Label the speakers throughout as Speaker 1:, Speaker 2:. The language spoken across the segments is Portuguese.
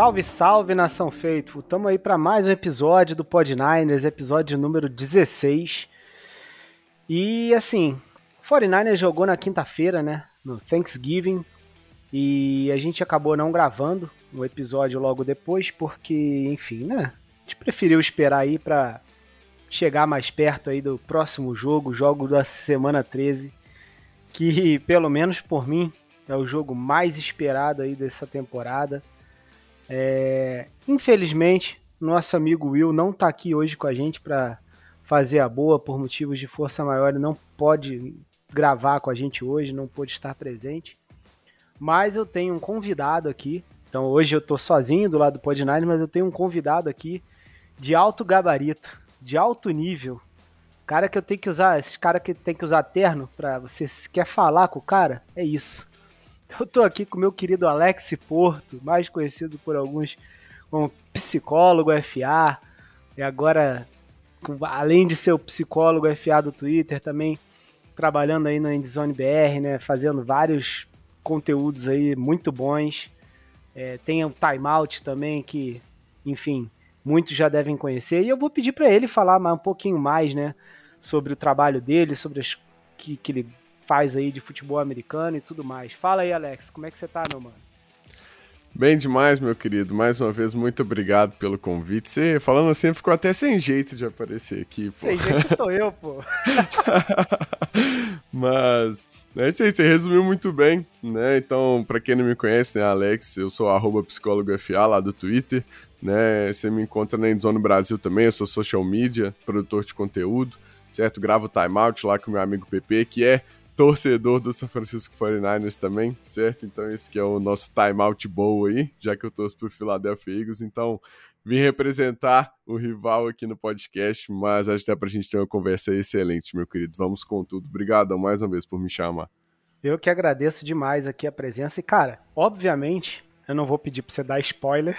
Speaker 1: Salve, salve, nação feito. Estamos aí para mais um episódio do Pod Niners, episódio número 16. E assim, 49ers jogou na quinta-feira, né, no Thanksgiving, e a gente acabou não gravando o episódio logo depois, porque, enfim, né, a gente preferiu esperar aí para chegar mais perto aí do próximo jogo, jogo da semana 13, que pelo menos por mim é o jogo mais esperado aí dessa temporada. É, infelizmente, nosso amigo Will não está aqui hoje com a gente para fazer a boa por motivos de força maior. Ele não pode gravar com a gente hoje, não pôde estar presente. Mas eu tenho um convidado aqui. Então hoje eu estou sozinho do lado do Podnine, mas eu tenho um convidado aqui de alto gabarito, de alto nível. Cara que eu tenho que usar, esses cara que tem que usar terno para você quer falar com o cara, é isso. Eu tô aqui com o meu querido Alex Porto, mais conhecido por alguns como psicólogo FA, e agora, além de ser o psicólogo FA do Twitter, também trabalhando aí na Endzone BR, né, fazendo vários conteúdos aí muito bons. É, tem o Timeout também, que, enfim, muitos já devem conhecer. E eu vou pedir para ele falar um pouquinho mais, né, sobre o trabalho dele, sobre as que, que ele faz aí de futebol americano e tudo mais. Fala aí, Alex, como é que você tá, meu mano?
Speaker 2: Bem demais, meu querido. Mais uma vez, muito obrigado pelo convite. Você, falando assim, ficou até sem jeito de aparecer aqui,
Speaker 1: pô. Sem jeito sou eu, pô.
Speaker 2: Mas, é isso aí, você resumiu muito bem, né? Então, para quem não me conhece, né, Alex, eu sou arroba psicólogo FA lá do Twitter, né? Você me encontra na Endzone Brasil também, eu sou social media, produtor de conteúdo, certo? Gravo timeout lá com o meu amigo PP, que é torcedor do São Francisco 49ers também, certo? Então esse que é o nosso timeout bowl aí, já que eu torço pro Philadelphia Eagles, então vim representar o rival aqui no podcast, mas acho que dá pra gente ter uma conversa excelente, meu querido. Vamos com tudo. Obrigado mais uma vez por me chamar.
Speaker 1: Eu que agradeço demais aqui a presença e, cara, obviamente, eu não vou pedir pra você dar spoiler.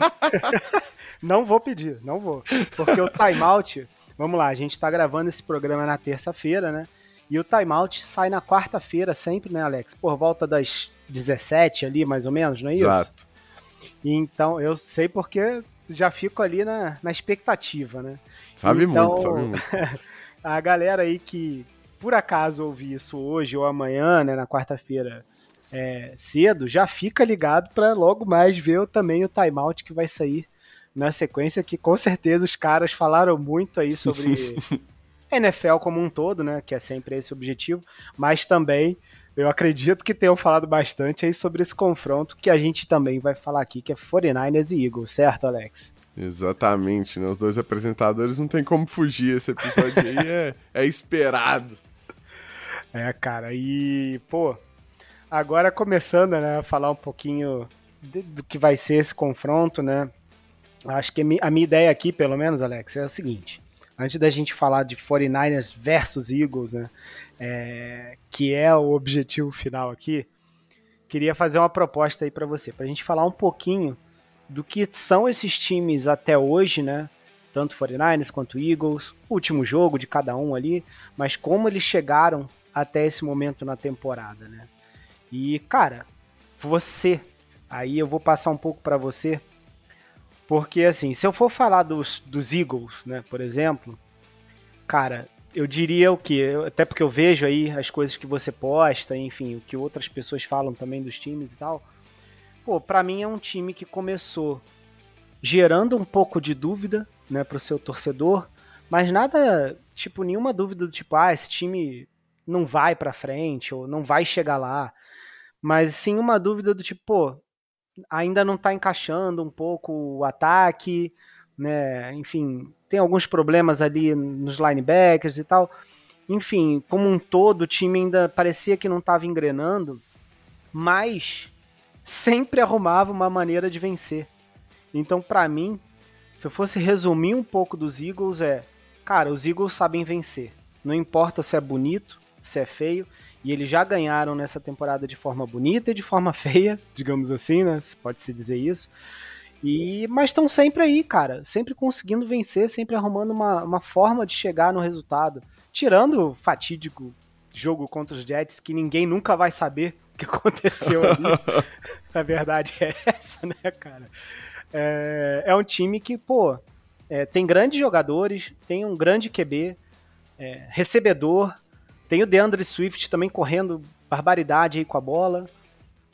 Speaker 1: não vou pedir, não vou. Porque o timeout, vamos lá, a gente tá gravando esse programa na terça-feira, né? E o timeout sai na quarta-feira sempre, né, Alex? Por volta das 17 ali, mais ou menos, não é isso?
Speaker 2: Exato.
Speaker 1: Então, eu sei porque já fico ali na, na expectativa, né?
Speaker 2: Sabe
Speaker 1: então,
Speaker 2: muito, sabe muito.
Speaker 1: a galera aí que por acaso ouvir isso hoje ou amanhã, né, na quarta-feira é, cedo, já fica ligado para logo mais ver também o timeout que vai sair na sequência, que com certeza os caras falaram muito aí sobre NFL como um todo, né, que é sempre esse objetivo, mas também eu acredito que tenham falado bastante aí sobre esse confronto que a gente também vai falar aqui, que é 49ers e Eagles, certo, Alex?
Speaker 2: Exatamente, né? Os dois apresentadores não tem como fugir, esse episódio aí é, é esperado.
Speaker 1: É, cara, e, pô, agora começando, né, a falar um pouquinho de, do que vai ser esse confronto, né, acho que a minha ideia aqui, pelo menos, Alex, é a seguinte, antes da gente falar de 49ers versus Eagles, né, é, que é o objetivo final aqui, queria fazer uma proposta aí para você, para a gente falar um pouquinho do que são esses times até hoje, né, tanto 49ers quanto Eagles, último jogo de cada um ali, mas como eles chegaram até esse momento na temporada, né? E cara, você, aí eu vou passar um pouco para você, porque, assim, se eu for falar dos, dos Eagles, né, por exemplo, cara, eu diria o que? Até porque eu vejo aí as coisas que você posta, enfim, o que outras pessoas falam também dos times e tal. Pô, pra mim é um time que começou gerando um pouco de dúvida, né, pro seu torcedor, mas nada, tipo, nenhuma dúvida do tipo, ah, esse time não vai pra frente, ou não vai chegar lá. Mas sim uma dúvida do tipo, pô, ainda não está encaixando um pouco o ataque, né? Enfim, tem alguns problemas ali nos linebackers e tal. Enfim, como um todo, o time ainda parecia que não estava engrenando, mas sempre arrumava uma maneira de vencer. Então, para mim, se eu fosse resumir um pouco dos Eagles, é, cara, os Eagles sabem vencer. Não importa se é bonito, se é feio, e eles já ganharam nessa temporada de forma bonita e de forma feia, digamos assim, né? Pode-se dizer isso. E, mas estão sempre aí, cara. Sempre conseguindo vencer, sempre arrumando uma, uma forma de chegar no resultado. Tirando o fatídico jogo contra os Jets, que ninguém nunca vai saber que aconteceu ali. a verdade é essa, né, cara? É, é um time que, pô, é, tem grandes jogadores, tem um grande QB, é, recebedor, tem o DeAndre Swift também correndo barbaridade aí com a bola.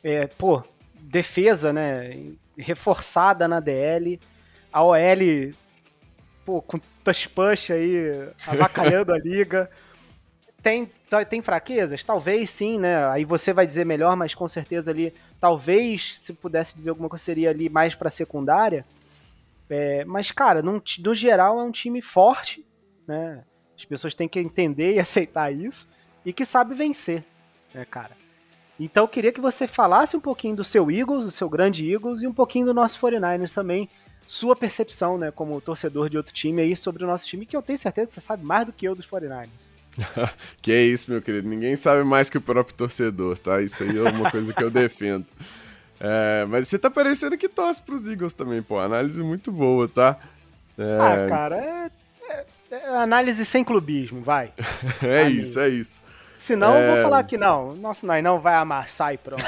Speaker 1: É, pô, defesa, né? Reforçada na DL. A OL, pô, com touch push aí, avacalhando a liga. Tem, tem fraquezas? Talvez sim, né? Aí você vai dizer melhor, mas com certeza ali, talvez, se pudesse dizer alguma coisa, seria ali mais pra secundária. É, mas, cara, no, no geral é um time forte, né? As pessoas têm que entender e aceitar isso. E que sabe vencer, né, cara? Então eu queria que você falasse um pouquinho do seu Eagles, do seu grande Eagles, e um pouquinho do nosso 49ers também. Sua percepção, né, como torcedor de outro time aí sobre o nosso time, que eu tenho certeza que você sabe mais do que eu dos 49ers.
Speaker 2: que é isso, meu querido. Ninguém sabe mais que o próprio torcedor, tá? Isso aí é uma coisa que eu defendo. É, mas você tá parecendo que torce pros Eagles também, pô. Análise muito boa, tá?
Speaker 1: É... Ah, cara, é, análise sem clubismo, vai.
Speaker 2: é Amigo. isso, é isso.
Speaker 1: Senão é... eu vou falar que não. Nosso não vai amassar e pronto.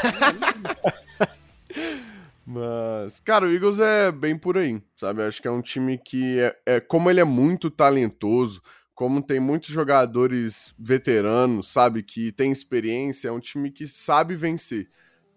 Speaker 2: Mas, cara, o Eagles é bem por aí, sabe? Acho que é um time que, é, é, como ele é muito talentoso, como tem muitos jogadores veteranos, sabe, que tem experiência, é um time que sabe vencer.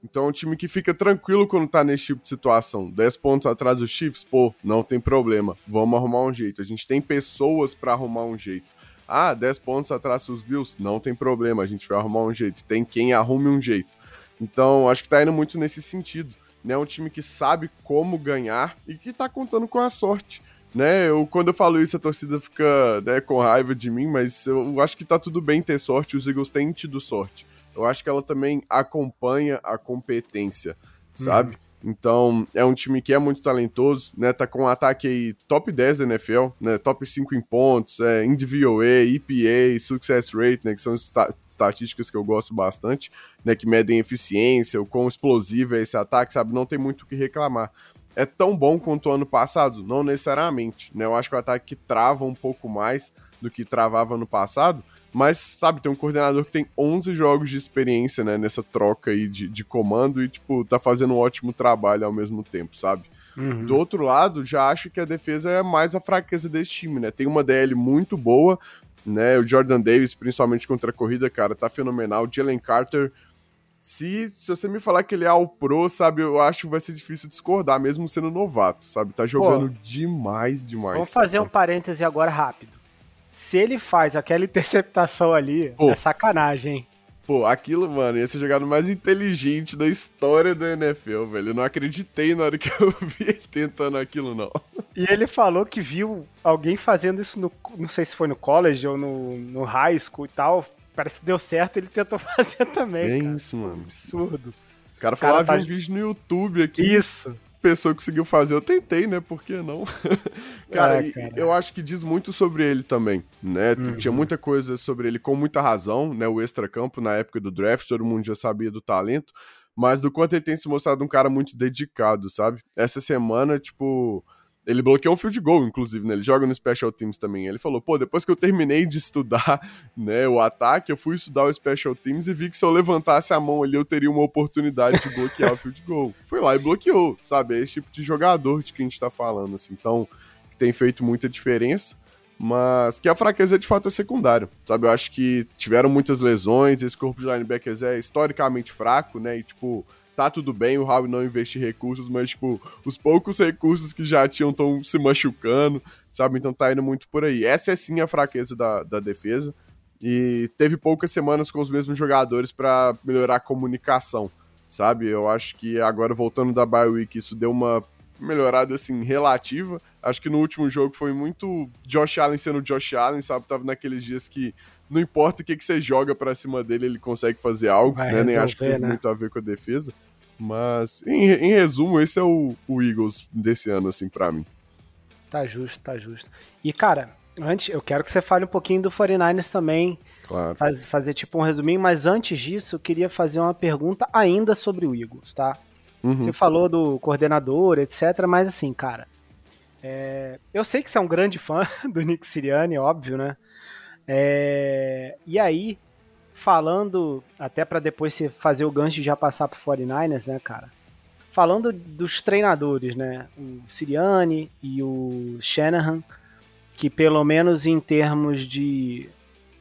Speaker 2: Então é um time que fica tranquilo quando tá nesse tipo de situação. 10 pontos atrás dos Chiefs, pô, não tem problema. Vamos arrumar um jeito. A gente tem pessoas para arrumar um jeito. Ah, 10 pontos atrás dos Bills, não tem problema. A gente vai arrumar um jeito. Tem quem arrume um jeito. Então, acho que tá indo muito nesse sentido. Né? Um time que sabe como ganhar e que tá contando com a sorte. Né, eu, quando eu falo isso, a torcida fica né, com raiva de mim, mas eu acho que tá tudo bem ter sorte, os Eagles têm tido sorte eu acho que ela também acompanha a competência, sabe? Uhum. Então, é um time que é muito talentoso, né? Tá com um ataque aí top 10 da NFL, né? Top 5 em pontos, é, em DVOA, EPA, Success Rate, né? Que são estatísticas que eu gosto bastante, né? Que medem eficiência, o quão explosivo é esse ataque, sabe? Não tem muito o que reclamar. É tão bom quanto o ano passado? Não necessariamente, né? Eu acho que o ataque trava um pouco mais do que travava no passado, mas, sabe, tem um coordenador que tem 11 jogos de experiência, né, nessa troca aí de, de comando e, tipo, tá fazendo um ótimo trabalho ao mesmo tempo, sabe? Uhum. Do outro lado, já acho que a defesa é mais a fraqueza desse time, né? Tem uma DL muito boa, né? O Jordan Davis, principalmente contra a corrida, cara, tá fenomenal. Jalen Carter, se, se você me falar que ele é ao pro, sabe, eu acho que vai ser difícil discordar, mesmo sendo novato, sabe? Tá jogando Pô, demais, demais.
Speaker 1: Vamos fazer um parêntese agora rápido se ele faz aquela interceptação ali, Pô. é sacanagem?
Speaker 2: Pô, aquilo, mano, ia ser jogado mais inteligente da história da NFL, velho. Eu não acreditei na hora que eu vi ele tentando aquilo, não.
Speaker 1: E ele falou que viu alguém fazendo isso no. Não sei se foi no college ou no, no high school e tal. Parece que deu certo, ele tentou fazer também. É
Speaker 2: cara. isso, mano.
Speaker 1: Absurdo.
Speaker 2: O cara falou, ah, tá... vi um vídeo no YouTube aqui.
Speaker 1: Isso
Speaker 2: pessoa conseguiu fazer, eu tentei, né? Por que não? cara, ah, cara, eu acho que diz muito sobre ele também, né? Uhum. Tinha muita coisa sobre ele com muita razão, né? O extra-campo na época do draft, todo mundo já sabia do talento, mas do quanto ele tem se mostrado um cara muito dedicado, sabe? Essa semana, tipo ele bloqueou um field goal, inclusive, né? Ele joga no Special Teams também. Ele falou, pô, depois que eu terminei de estudar né, o ataque, eu fui estudar o Special Teams e vi que se eu levantasse a mão ali, eu teria uma oportunidade de bloquear o field goal. Foi lá e bloqueou, sabe? É esse tipo de jogador de que a gente tá falando, assim. Então, que tem feito muita diferença, mas que a fraqueza de fato é secundária, sabe? Eu acho que tiveram muitas lesões, esse corpo de linebackers é historicamente fraco, né? E, tipo, tá tudo bem o Howie não investir recursos, mas, tipo, os poucos recursos que já tinham estão se machucando, sabe? Então tá indo muito por aí. Essa é sim a fraqueza da, da defesa. E teve poucas semanas com os mesmos jogadores para melhorar a comunicação, sabe? Eu acho que agora voltando da bye week, isso deu uma melhorada assim relativa. Acho que no último jogo foi muito Josh Allen sendo Josh Allen, sabe? Tava naqueles dias que não importa o que, que você joga para cima dele, ele consegue fazer algo, né? Nem acho que teve né? muito a ver com a defesa. Mas, em, em resumo, esse é o, o Eagles desse ano, assim, pra mim.
Speaker 1: Tá justo, tá justo. E, cara, antes, eu quero que você fale um pouquinho do 49ers também.
Speaker 2: Claro.
Speaker 1: Faz, fazer tipo um resuminho, mas antes disso, eu queria fazer uma pergunta ainda sobre o Eagles, tá? Uhum. Você falou do coordenador, etc, mas assim, cara, é, eu sei que você é um grande fã do Nick Sirianni, óbvio, né? É, e aí, falando, até para depois você fazer o gancho e já passar pro 49ers, né, cara? Falando dos treinadores, né? O Siriani e o Shanahan, que pelo menos em termos de.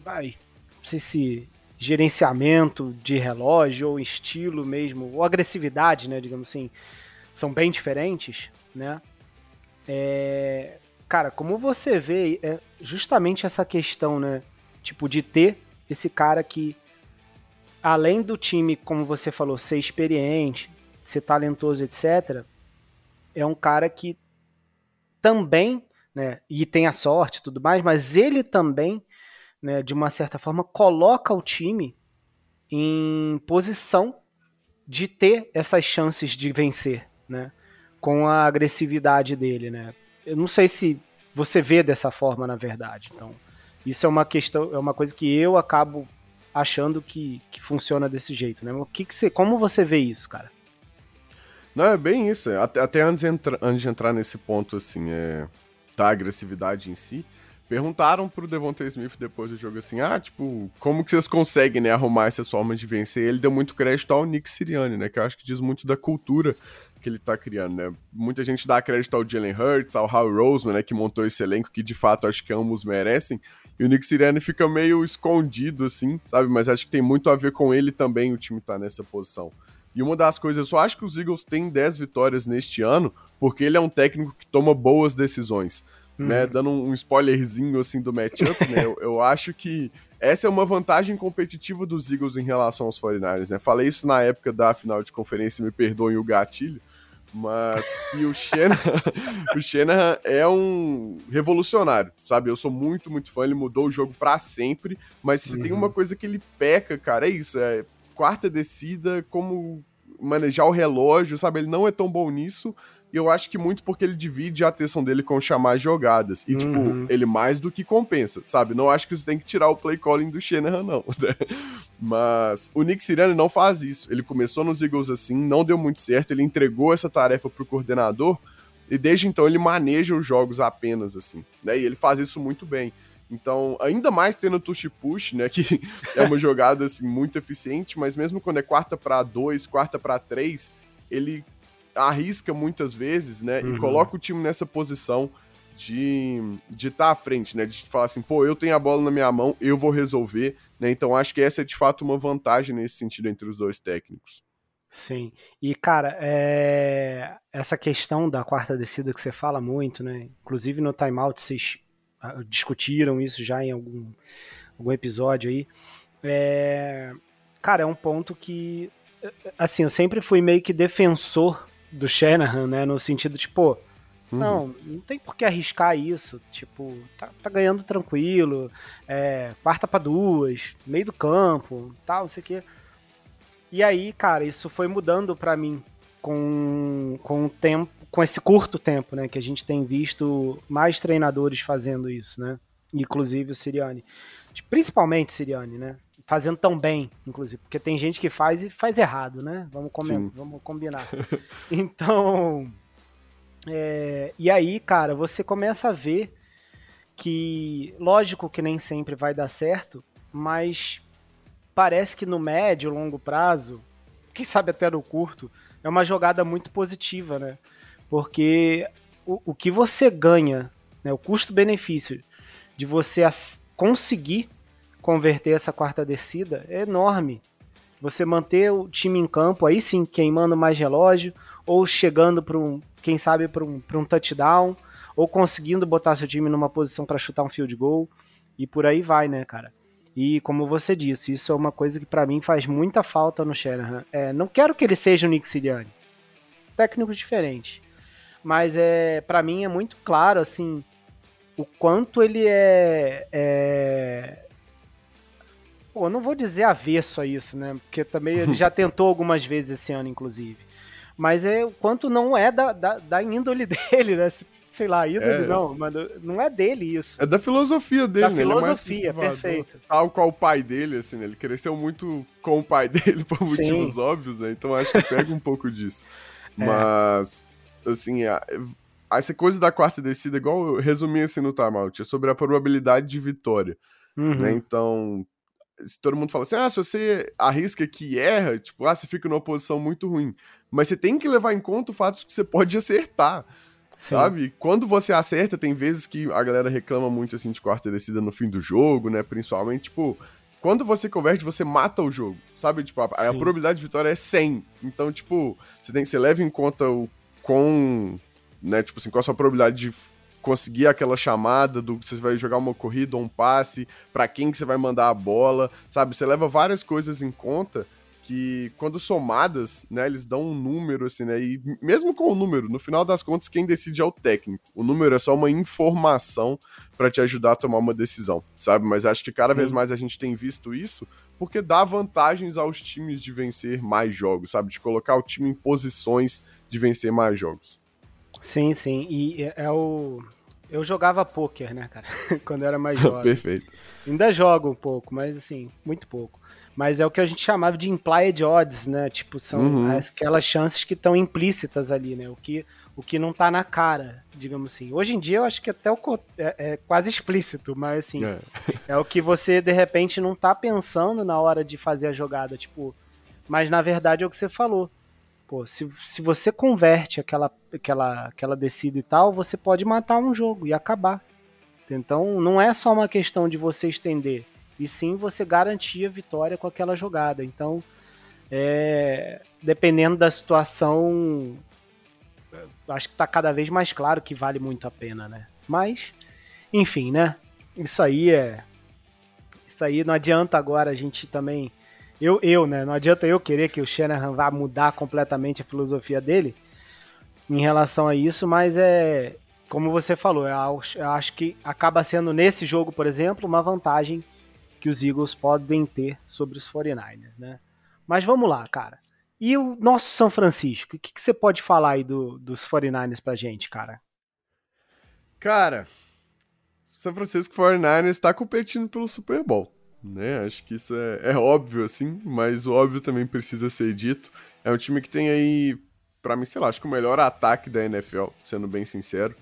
Speaker 1: Vai, não sei se gerenciamento de relógio ou estilo mesmo, ou agressividade, né, digamos assim, são bem diferentes, né? É, cara, como você vê, é justamente essa questão, né, tipo de ter esse cara que além do time, como você falou, ser experiente, ser talentoso, etc, é um cara que também, né, e tem a sorte e tudo mais, mas ele também, né, de uma certa forma, coloca o time em posição de ter essas chances de vencer, né, com a agressividade dele, né. Eu não sei se você vê dessa forma, na verdade. Então, isso é uma questão, é uma coisa que eu acabo achando que, que funciona desse jeito, né? O que, que você, como você vê isso, cara?
Speaker 2: Não, é bem isso. É. Até, até antes, entra, antes de entrar nesse ponto, assim, é, da agressividade em si, perguntaram pro Devontae Smith depois do jogo assim, ah, tipo, como que vocês conseguem, né, arrumar essas formas de vencer? Ele deu muito crédito ao Nick Sirianni, né, que eu acho que diz muito da cultura que ele tá criando, né? Muita gente dá crédito ao Jalen Hurts, ao Howie Roseman, né, que montou esse elenco, que de fato acho que ambos merecem, e o Nick Sirianni fica meio escondido, assim, sabe? Mas acho que tem muito a ver com ele também, o time tá nessa posição. E uma das coisas, eu só acho que os Eagles têm 10 vitórias neste ano, porque ele é um técnico que toma boas decisões. Uhum. Né, dando um spoilerzinho assim do matchup, né? Eu, eu, acho que essa é uma vantagem competitiva dos Eagles em relação aos 49ers, né? Falei isso na época da final de conferência, me perdoem o gatilho, mas que o Shanahan, o Shanahan é um revolucionário, sabe? Eu sou muito, muito fã, ele mudou o jogo para sempre, mas se uhum. tem uma coisa que ele peca, cara, é isso, é quarta descida, como manejar o relógio, sabe? Ele não é tão bom nisso, e eu acho que muito porque ele divide a atenção dele com chamar jogadas. E, tipo, uhum. tipo, ele mais do que compensa, sabe? Não acho que você tem que tirar o play calling do Shanahan, não. Né? Mas o Nick Sirianni não faz isso. Ele começou nos Eagles assim, não deu muito certo, ele entregou essa tarefa pro coordenador, e desde então ele maneja os jogos apenas assim, né? E ele faz isso muito bem. Então, ainda mais tendo o touch push, né, que é uma jogada assim muito eficiente, mas mesmo quando é quarta para dois, quarta para três, ele arrisca muitas vezes, né? Uhum. E coloca o time nessa posição de de estar tá à frente, né? De falar assim, pô, eu tenho a bola na minha mão, eu vou resolver, né? Então acho que essa é de fato uma vantagem nesse sentido entre os dois técnicos.
Speaker 1: Sim. E, cara, é... essa questão da quarta descida que você fala muito, né? Inclusive no timeout vocês ah, discutiram isso já em algum, algum episódio aí. É... Cara, é um ponto que. Assim, eu sempre fui meio que defensor do Shanahan, né? No sentido, tipo, uhum. não, não tem por que arriscar isso. Tipo, tá, tá ganhando tranquilo, é, quarta para duas, meio do campo, tal, não sei o quê. E aí, cara, isso foi mudando para mim com, com o tempo, com esse curto tempo, né? Que a gente tem visto mais treinadores fazendo isso, né? Inclusive o Siriani. Principalmente o Siriani, né? Fazendo tão bem, inclusive, porque tem gente que faz e faz errado, né? Vamos, vamos combinar. então, é, e aí, cara, você começa a ver que, lógico que nem sempre vai dar certo, mas parece que no médio, longo prazo, quem sabe até no curto, é uma jogada muito positiva, né? Porque o, o que você ganha, né, o custo-benefício de você conseguir converter essa quarta descida é enorme. Você manter o time em campo, aí sim, queimando mais relógio, ou chegando para um, quem sabe, para um, um touchdown, ou conseguindo botar seu time numa posição para chutar um field goal, e por aí vai, né, cara? E como você disse, isso é uma coisa que para mim faz muita falta no Shanahan. É, não quero que ele seja o Nick Sirianni. Técnicos diferentes. Mas é, para mim é muito claro, assim, o quanto ele é, é Pô, não vou dizer avesso a isso, né? Porque também ele já tentou algumas vezes esse ano, inclusive. Mas é o quanto não é da, da, da índole dele, né? Sei lá, índole é. não, mano, não é dele isso.
Speaker 2: É da filosofia dele, da
Speaker 1: né? filosofia, ele é perfeito.
Speaker 2: Tal qual o pai dele, assim, né? Ele cresceu muito com o pai dele por motivos Sim. óbvios, né? Então acho que pega um pouco disso. É. Mas, assim, a, essa coisa da quarta descida, igual eu resumi assim no timeout, é sobre a probabilidade de vitória. Né? Uhum. Né? Então, todo mundo fala assim: ah, se você arrisca que erra, tipo, ah, você fica numa posição muito ruim. Mas você tem que levar em conta o fato de que você pode acertar. Sim. Sabe? Quando você acerta, tem vezes que a galera reclama muito assim de quarta descida no fim do jogo, né? Principalmente, tipo, quando você converte, você mata o jogo. Sabe? Tipo, a, a probabilidade de vitória é 100. Então, tipo, você tem você leva em conta o com, né, tipo assim, qual a sua probabilidade de conseguir aquela chamada do que você vai jogar uma corrida ou um passe, para quem que você vai mandar a bola, sabe? Você leva várias coisas em conta que quando somadas, né, eles dão um número assim, né? E mesmo com o número, no final das contas quem decide é o técnico. O número é só uma informação para te ajudar a tomar uma decisão, sabe? Mas acho que cada vez mais a gente tem visto isso porque dá vantagens aos times de vencer mais jogos, sabe? De colocar o time em posições de vencer mais jogos.
Speaker 1: Sim, sim. E é, é o. Eu jogava poker, né, cara? Quando eu era mais jovem.
Speaker 2: Perfeito.
Speaker 1: Ainda jogo um pouco, mas assim, muito pouco. Mas é o que a gente chamava de implied odds, né? Tipo, são uhum. aquelas chances que estão implícitas ali, né? O que, o que não tá na cara, digamos assim. Hoje em dia eu acho que até o, é, é quase explícito, mas assim, é. é o que você de repente não tá pensando na hora de fazer a jogada, tipo. Mas na verdade é o que você falou. Pô, se, se você converte aquela, aquela, aquela descida e tal, você pode matar um jogo e acabar. Então não é só uma questão de você estender, e sim você garantir a vitória com aquela jogada. Então, é, dependendo da situação, acho que está cada vez mais claro que vale muito a pena, né? Mas, enfim, né? Isso aí é. Isso aí não adianta agora a gente também eu, eu, né? Não adianta eu querer que o Shanahan vá mudar completamente a filosofia dele em relação a isso, mas é. Como você falou, eu acho que acaba sendo nesse jogo, por exemplo, uma vantagem que os Eagles podem ter sobre os 49ers, né? Mas vamos lá, cara. E o nosso São Francisco? O que, que você pode falar aí do, dos 49ers pra gente, cara?
Speaker 2: Cara, São Francisco 49ers está competindo pelo Super Bowl né? Acho que isso é, é óbvio, assim, mas o óbvio também precisa ser dito. É um time que tem aí, para mim, sei lá, acho que o melhor ataque da NFL, sendo bem sincero.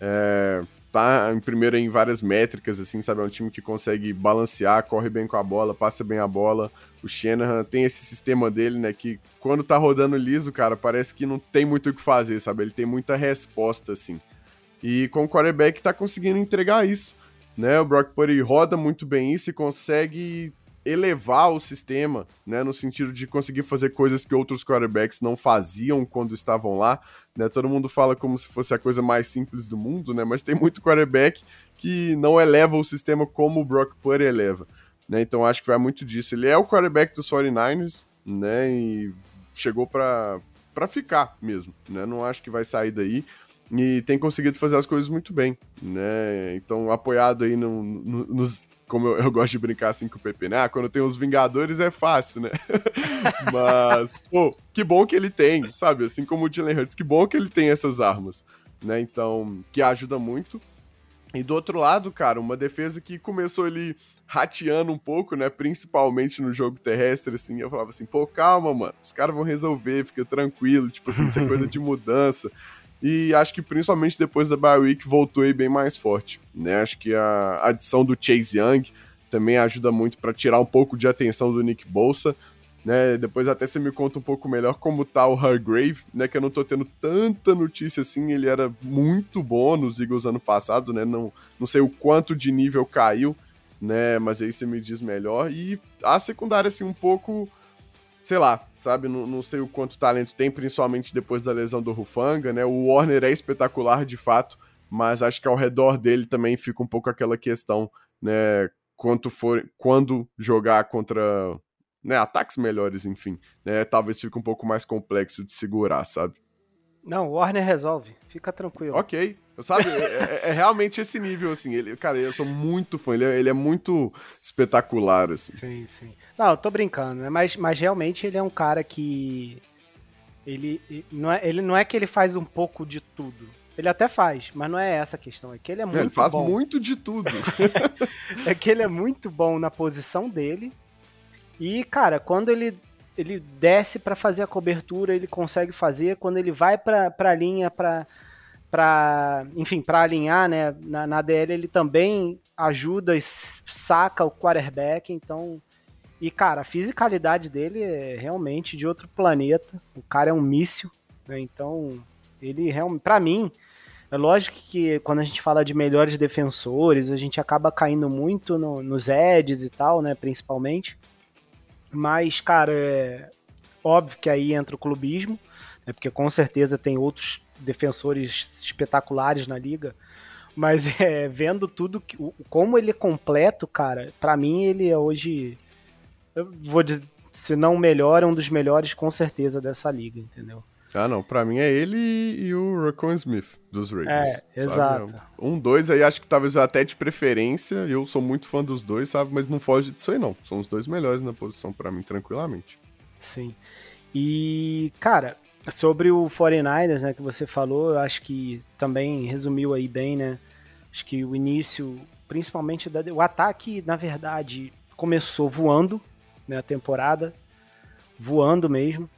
Speaker 2: É, tá em primeiro em várias métricas, assim, sabe? É um time que consegue balancear, corre bem com a bola, passa bem a bola. O Shanahan tem esse sistema dele, né? Que quando tá rodando liso, cara, parece que não tem muito o que fazer, sabe? Ele tem muita resposta, assim. E com o quarterback tá conseguindo entregar isso né? O Brock Purdy roda muito bem isso e consegue elevar o sistema, né, no sentido de conseguir fazer coisas que outros quarterbacks não faziam quando estavam lá, né? Todo mundo fala como se fosse a coisa mais simples do mundo, né? Mas tem muito quarterback que não eleva o sistema como o Brock Purdy eleva, né? Então acho que vai muito disso. Ele é o quarterback dos 49ers, né? E chegou para para ficar mesmo, né? Não acho que vai sair daí e tem conseguido fazer as coisas muito bem, né? Então, apoiado aí no, no, nos. Como eu, eu, gosto de brincar assim com o PP, né? Ah, quando tem os Vingadores é fácil, né? Mas, pô, que bom que ele tem, sabe? Assim como o Jalen Hurts, que bom que ele tem essas armas, né? Então, que ajuda muito. E do outro lado, cara, uma defesa que começou ali rateando um pouco, né? Principalmente no jogo terrestre, assim. Eu falava assim, pô, calma, mano. Os caras vão resolver, fica tranquilo. Tipo assim, isso é coisa de mudança. E acho que principalmente depois da bye week voltou aí bem mais forte, né? Acho que a adição do Chase Young também ajuda muito para tirar um pouco de atenção do Nick Bolsa, né? Depois até você me conta um pouco melhor como tá o Hargrave, né? Que eu não tô tendo tanta notícia assim, ele era muito bom nos Eagles ano passado, né? Não, não sei o quanto de nível caiu, né? Mas aí você me diz melhor. E a secundária, assim, um pouco sei lá, sabe? Não, não, sei o quanto talento tem, principalmente depois da lesão do Rufanga, né? O Warner é espetacular de fato, mas acho que ao redor dele também fica um pouco aquela questão, né? Quanto for, quando jogar contra né, ataques melhores, enfim, né? Talvez fique um pouco mais complexo de segurar, sabe?
Speaker 1: Não, o Warner resolve, fica tranquilo.
Speaker 2: Ok, sabe? É, é, é, realmente esse nível, assim. Ele, cara, eu sou muito fã, ele é, ele é muito espetacular, assim.
Speaker 1: Sim, sim. Não, eu tô brincando, né? Mas, mas realmente ele é um cara que. Ele não, é, ele não é que ele faz um pouco de tudo. Ele até faz, mas não é essa a questão. É que ele é muito bom. Ele
Speaker 2: faz
Speaker 1: bom.
Speaker 2: muito de tudo.
Speaker 1: é que ele é muito bom na posição dele. E, cara, quando ele ele desce para fazer a cobertura, ele consegue fazer. Quando ele vai para a linha para para enfim para alinhar né na, na DL ele também ajuda e saca o quarterback então E, cara, a fisicalidade dele é realmente de outro planeta. O cara é um míssil, né? Então, ele realmente, para mim, é lógico que quando a gente fala de melhores defensores, a gente acaba caindo muito no, nos edges e tal, né, principalmente. Mas, cara, é óbvio que aí entra o clubismo, né, porque com certeza tem outros defensores espetaculares na liga. Mas é, vendo tudo, que, como ele é completo, cara, para mim ele é hoje eu vou dizer, se não o melhor, é um dos melhores com certeza dessa liga, entendeu?
Speaker 2: Ah, não. Pra mim é ele e o Raccoon Smith dos Raiders.
Speaker 1: É, exato.
Speaker 2: Um, dois aí acho que talvez até de preferência. Eu sou muito fã dos dois, sabe? Mas não foge disso aí, não. São os dois melhores na posição para mim, tranquilamente.
Speaker 1: Sim. E, cara, sobre o 49ers, né, que você falou, eu acho que também resumiu aí bem, né? Acho que o início, principalmente da, o ataque, na verdade, começou voando, né, a temporada, voando mesmo.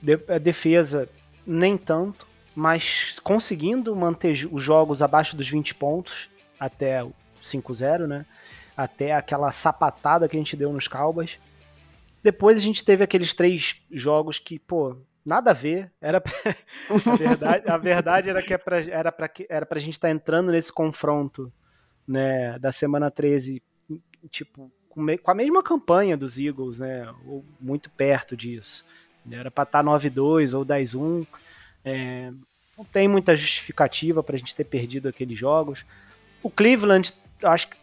Speaker 1: De, a defesa, nem tanto, mas conseguindo manter os jogos abaixo dos 20 pontos até o 5-0, né? Até aquela sapatada que a gente deu nos Cowboys. Depois a gente teve aqueles três jogos que, pô, nada a ver. Era pra... a, verdade, a verdade era que é era pra, era gente estar tá entrando nesse confronto né, da semana 13, tipo, com a mesma campanha dos Eagles, né? Ou muito perto disso. Era para estar 9-2 ou 10-1. É, não tem muita justificativa para a gente ter perdido aqueles jogos. O Cleveland, acho que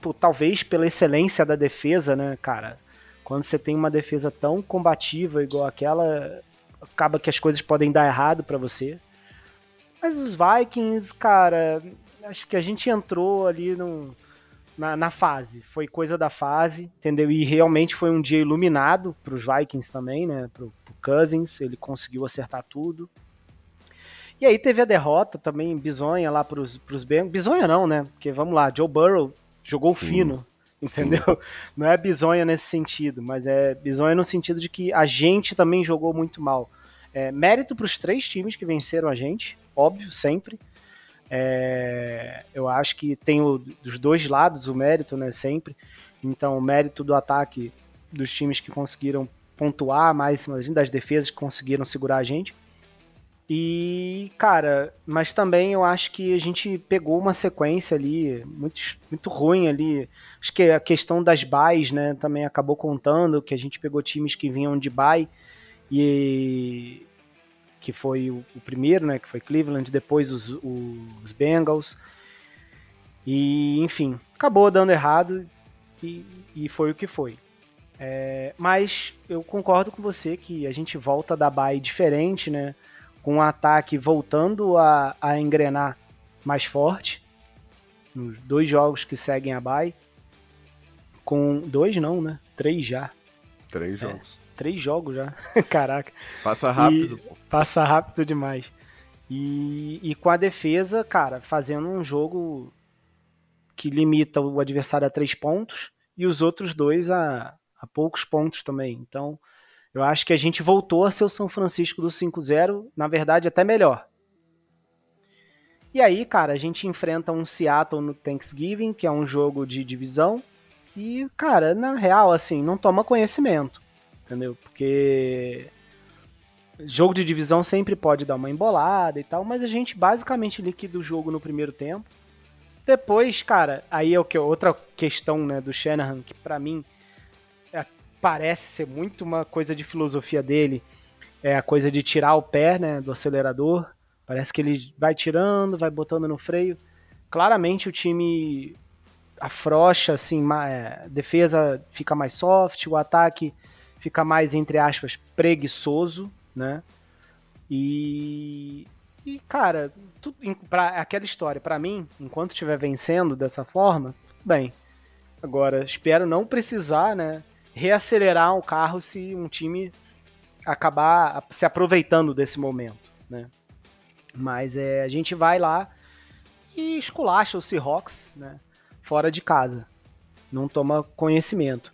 Speaker 1: pô, talvez pela excelência da defesa, né, cara? Quando você tem uma defesa tão combativa igual aquela, acaba que as coisas podem dar errado para você. Mas os Vikings, cara, acho que a gente entrou ali num na, na, fase. Foi coisa da fase, entendeu? E realmente foi um dia iluminado para os Vikings também, né? Pro, pro Cousins, ele conseguiu acertar tudo. E aí teve a derrota também, bizonha lá pros, pros Bengals. Bizonha não, né? Porque vamos lá, Joe Burrow jogou Sim. fino, entendeu? Sim. Não é bizonha nesse sentido, mas é bizonha no sentido de que a gente também jogou muito mal. É, mérito para os três times que venceram a gente, óbvio, sempre. É, eu acho que tem o, dos dois lados o mérito, né, sempre. Então, o mérito do ataque dos times que conseguiram pontuar mais das defesas que conseguiram segurar a gente. E, cara, mas também eu acho que a gente pegou uma sequência ali muito, muito ruim ali. Acho que a questão das buys, né, também acabou contando que a gente pegou times que vinham de buy e que foi o, o, primeiro, né, que foi Cleveland, depois os, os Bengals. E, enfim, acabou dando errado e, e foi o que foi. É, mas eu concordo com você que a gente volta da bye diferente, né? Com o ataque voltando a, a engrenar mais forte. Nos dois jogos que seguem a bye. Com dois não, né? Três já.
Speaker 2: Três é. jogos.
Speaker 1: Três jogos já. Caraca.
Speaker 2: Passa rápido.
Speaker 1: E passa rápido demais. E, e com a defesa, cara, fazendo um jogo que limita o adversário a três pontos e os outros dois a, a poucos pontos também. Então, eu acho que a gente voltou a ser o São Francisco do 5-0, na verdade, até melhor. E aí, cara, a gente enfrenta um Seattle no Thanksgiving, que é um jogo de divisão. E, cara, na real, assim, não toma conhecimento entendeu? Porque jogo de divisão sempre pode dar uma embolada e tal, mas a gente basicamente liquida o jogo no primeiro tempo. Depois, cara, aí é o que outra questão, né, do Shanahan que para mim parece ser muito uma coisa de filosofia dele, é a coisa de tirar o pé, né, do acelerador. Parece que ele vai tirando, vai botando no freio. Claramente o time afrouxa, assim, a é, defesa fica mais soft, o ataque fica mais, entre aspas, preguiçoso, né? E, e cara, tudo, pra, aquela história, para mim, enquanto estiver vencendo dessa forma, bem. Agora, espero não precisar, né, reacelerar o carro se um time acabar se aproveitando desse momento, né? Mas é, a gente vai lá e esculacha o Seahawks, né, fora de casa. Não toma conhecimento.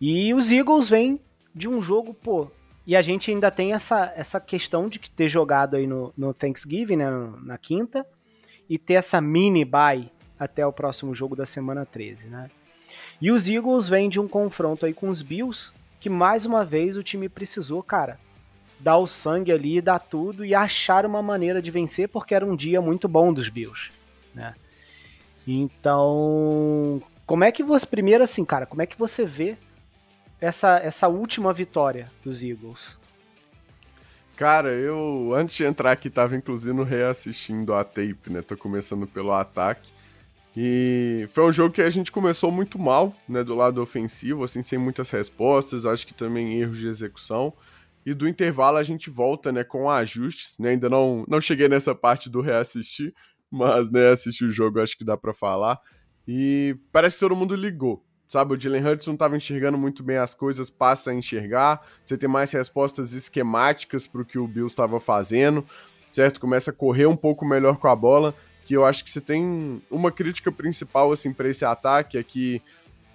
Speaker 1: E os Eagles vêm de um jogo, pô. E a gente ainda tem essa, essa questão de ter jogado aí no, no Thanksgiving, né, na quinta, e ter essa mini bye até o próximo jogo da semana 13, né? E os Eagles vêm de um confronto aí com os Bills, que mais uma vez o time precisou, cara, dar o sangue ali, dar tudo e achar uma maneira de vencer, porque era um dia muito bom dos Bills, né? Então, como é que você, primeiro assim, cara, como é que você vê essa, essa última vitória dos Eagles?
Speaker 2: Cara, eu antes de entrar aqui tava inclusive reassistindo a tape, né? Tô começando pelo ataque. E foi um jogo que a gente começou muito mal, né, do lado ofensivo, assim, sem muitas respostas, acho que também erros de execução. E do intervalo a gente volta, né, com ajustes, né? Ainda não não cheguei nessa parte do reassistir, mas né, assistir o jogo acho que dá para falar. E parece que todo mundo ligou, sabe? O Hurts não estava enxergando muito bem as coisas, passa a enxergar. Você tem mais respostas esquemáticas para o que o Bills estava fazendo, certo? Começa a correr um pouco melhor com a bola. Que eu acho que você tem uma crítica principal assim para esse ataque é que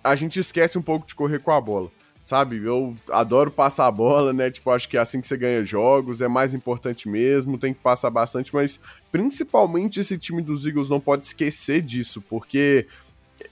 Speaker 2: a gente esquece um pouco de correr com a bola. Sabe, eu adoro passar a bola, né? Tipo, acho que é assim que você ganha jogos, é mais importante mesmo, tem que passar bastante, mas principalmente esse time dos Eagles não pode esquecer disso, porque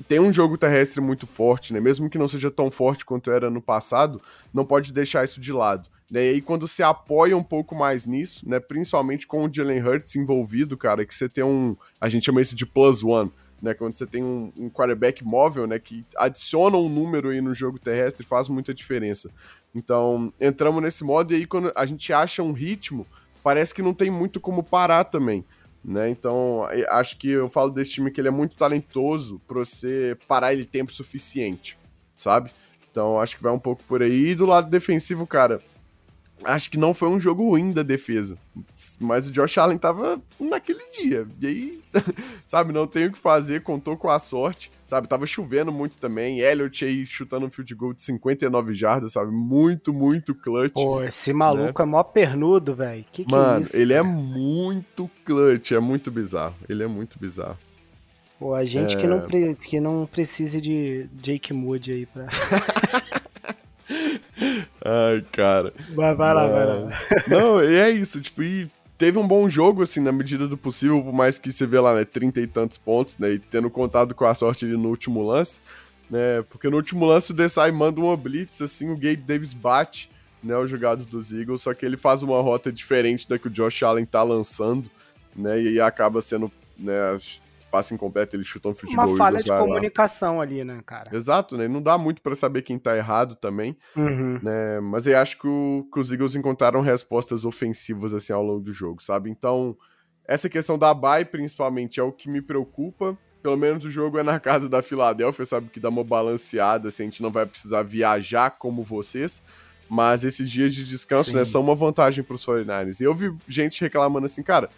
Speaker 2: tem um jogo terrestre muito forte, né? Mesmo que não seja tão forte quanto era no passado, não pode deixar isso de lado. Né? E aí, quando você apoia um pouco mais nisso, né? Principalmente com o Jalen Hurts envolvido, cara, que você tem um. A gente chama isso de plus one. Né, quando você tem um, um quarterback móvel, né, que adiciona um número aí no jogo terrestre, faz muita diferença. Então, entramos nesse modo e aí quando a gente acha um ritmo, parece que não tem muito como parar também. Né? Então, acho que eu falo desse time que ele é muito talentoso para você parar ele tempo suficiente, sabe? Então, acho que vai um pouco por aí. E do lado defensivo, cara, acho que não foi um jogo ruim da defesa. Mas o Josh Allen tava naquele dia. E aí, sabe, não tem o que fazer, contou com a sorte, sabe? Tava chovendo muito também. Elliot aí chutando um field goal de 59 jardas, sabe? Muito, muito clutch.
Speaker 1: Pô, esse maluco né? é mó pernudo, velho. Que que
Speaker 2: é Mano,
Speaker 1: é isso,
Speaker 2: ele cara? é muito clutch, é muito bizarro. Ele é muito bizarro.
Speaker 1: Pô, a gente é... que, não que não precise de Jake Moody aí pra.
Speaker 2: Ai, cara.
Speaker 1: Vai, vai lá, vai lá.
Speaker 2: Não, e é isso, tipo, e teve um bom jogo, assim, na medida do possível, por mais que você vê lá, né, trinta e tantos pontos, né, e tendo contado com a sorte ali no último lance, né, porque no último lance o Desai manda uma blitz, assim, o Gabe Davis bate, né, o jogado dos Eagles, só que ele faz uma rota diferente da que o Josh Allen tá lançando, né, e acaba sendo, né, passe incompleto, ele chuta um field
Speaker 1: Uma falha de comunicação lá. ali, né, cara?
Speaker 2: Exato, né? Não dá muito para saber quem tá errado também,
Speaker 1: uhum.
Speaker 2: né? Mas eu acho que, o, que os Eagles encontraram respostas ofensivas, assim, ao longo do jogo, sabe? Então, essa questão da bye, principalmente, é o que me preocupa. Pelo menos o jogo é na casa da Filadélfia, sabe? Que dá uma balanceada, assim, a gente não vai precisar viajar como vocês. Mas esses dias de descanso, né, Sim. né, são uma vantagem pros 49ers. E eu vi gente reclamando assim, cara,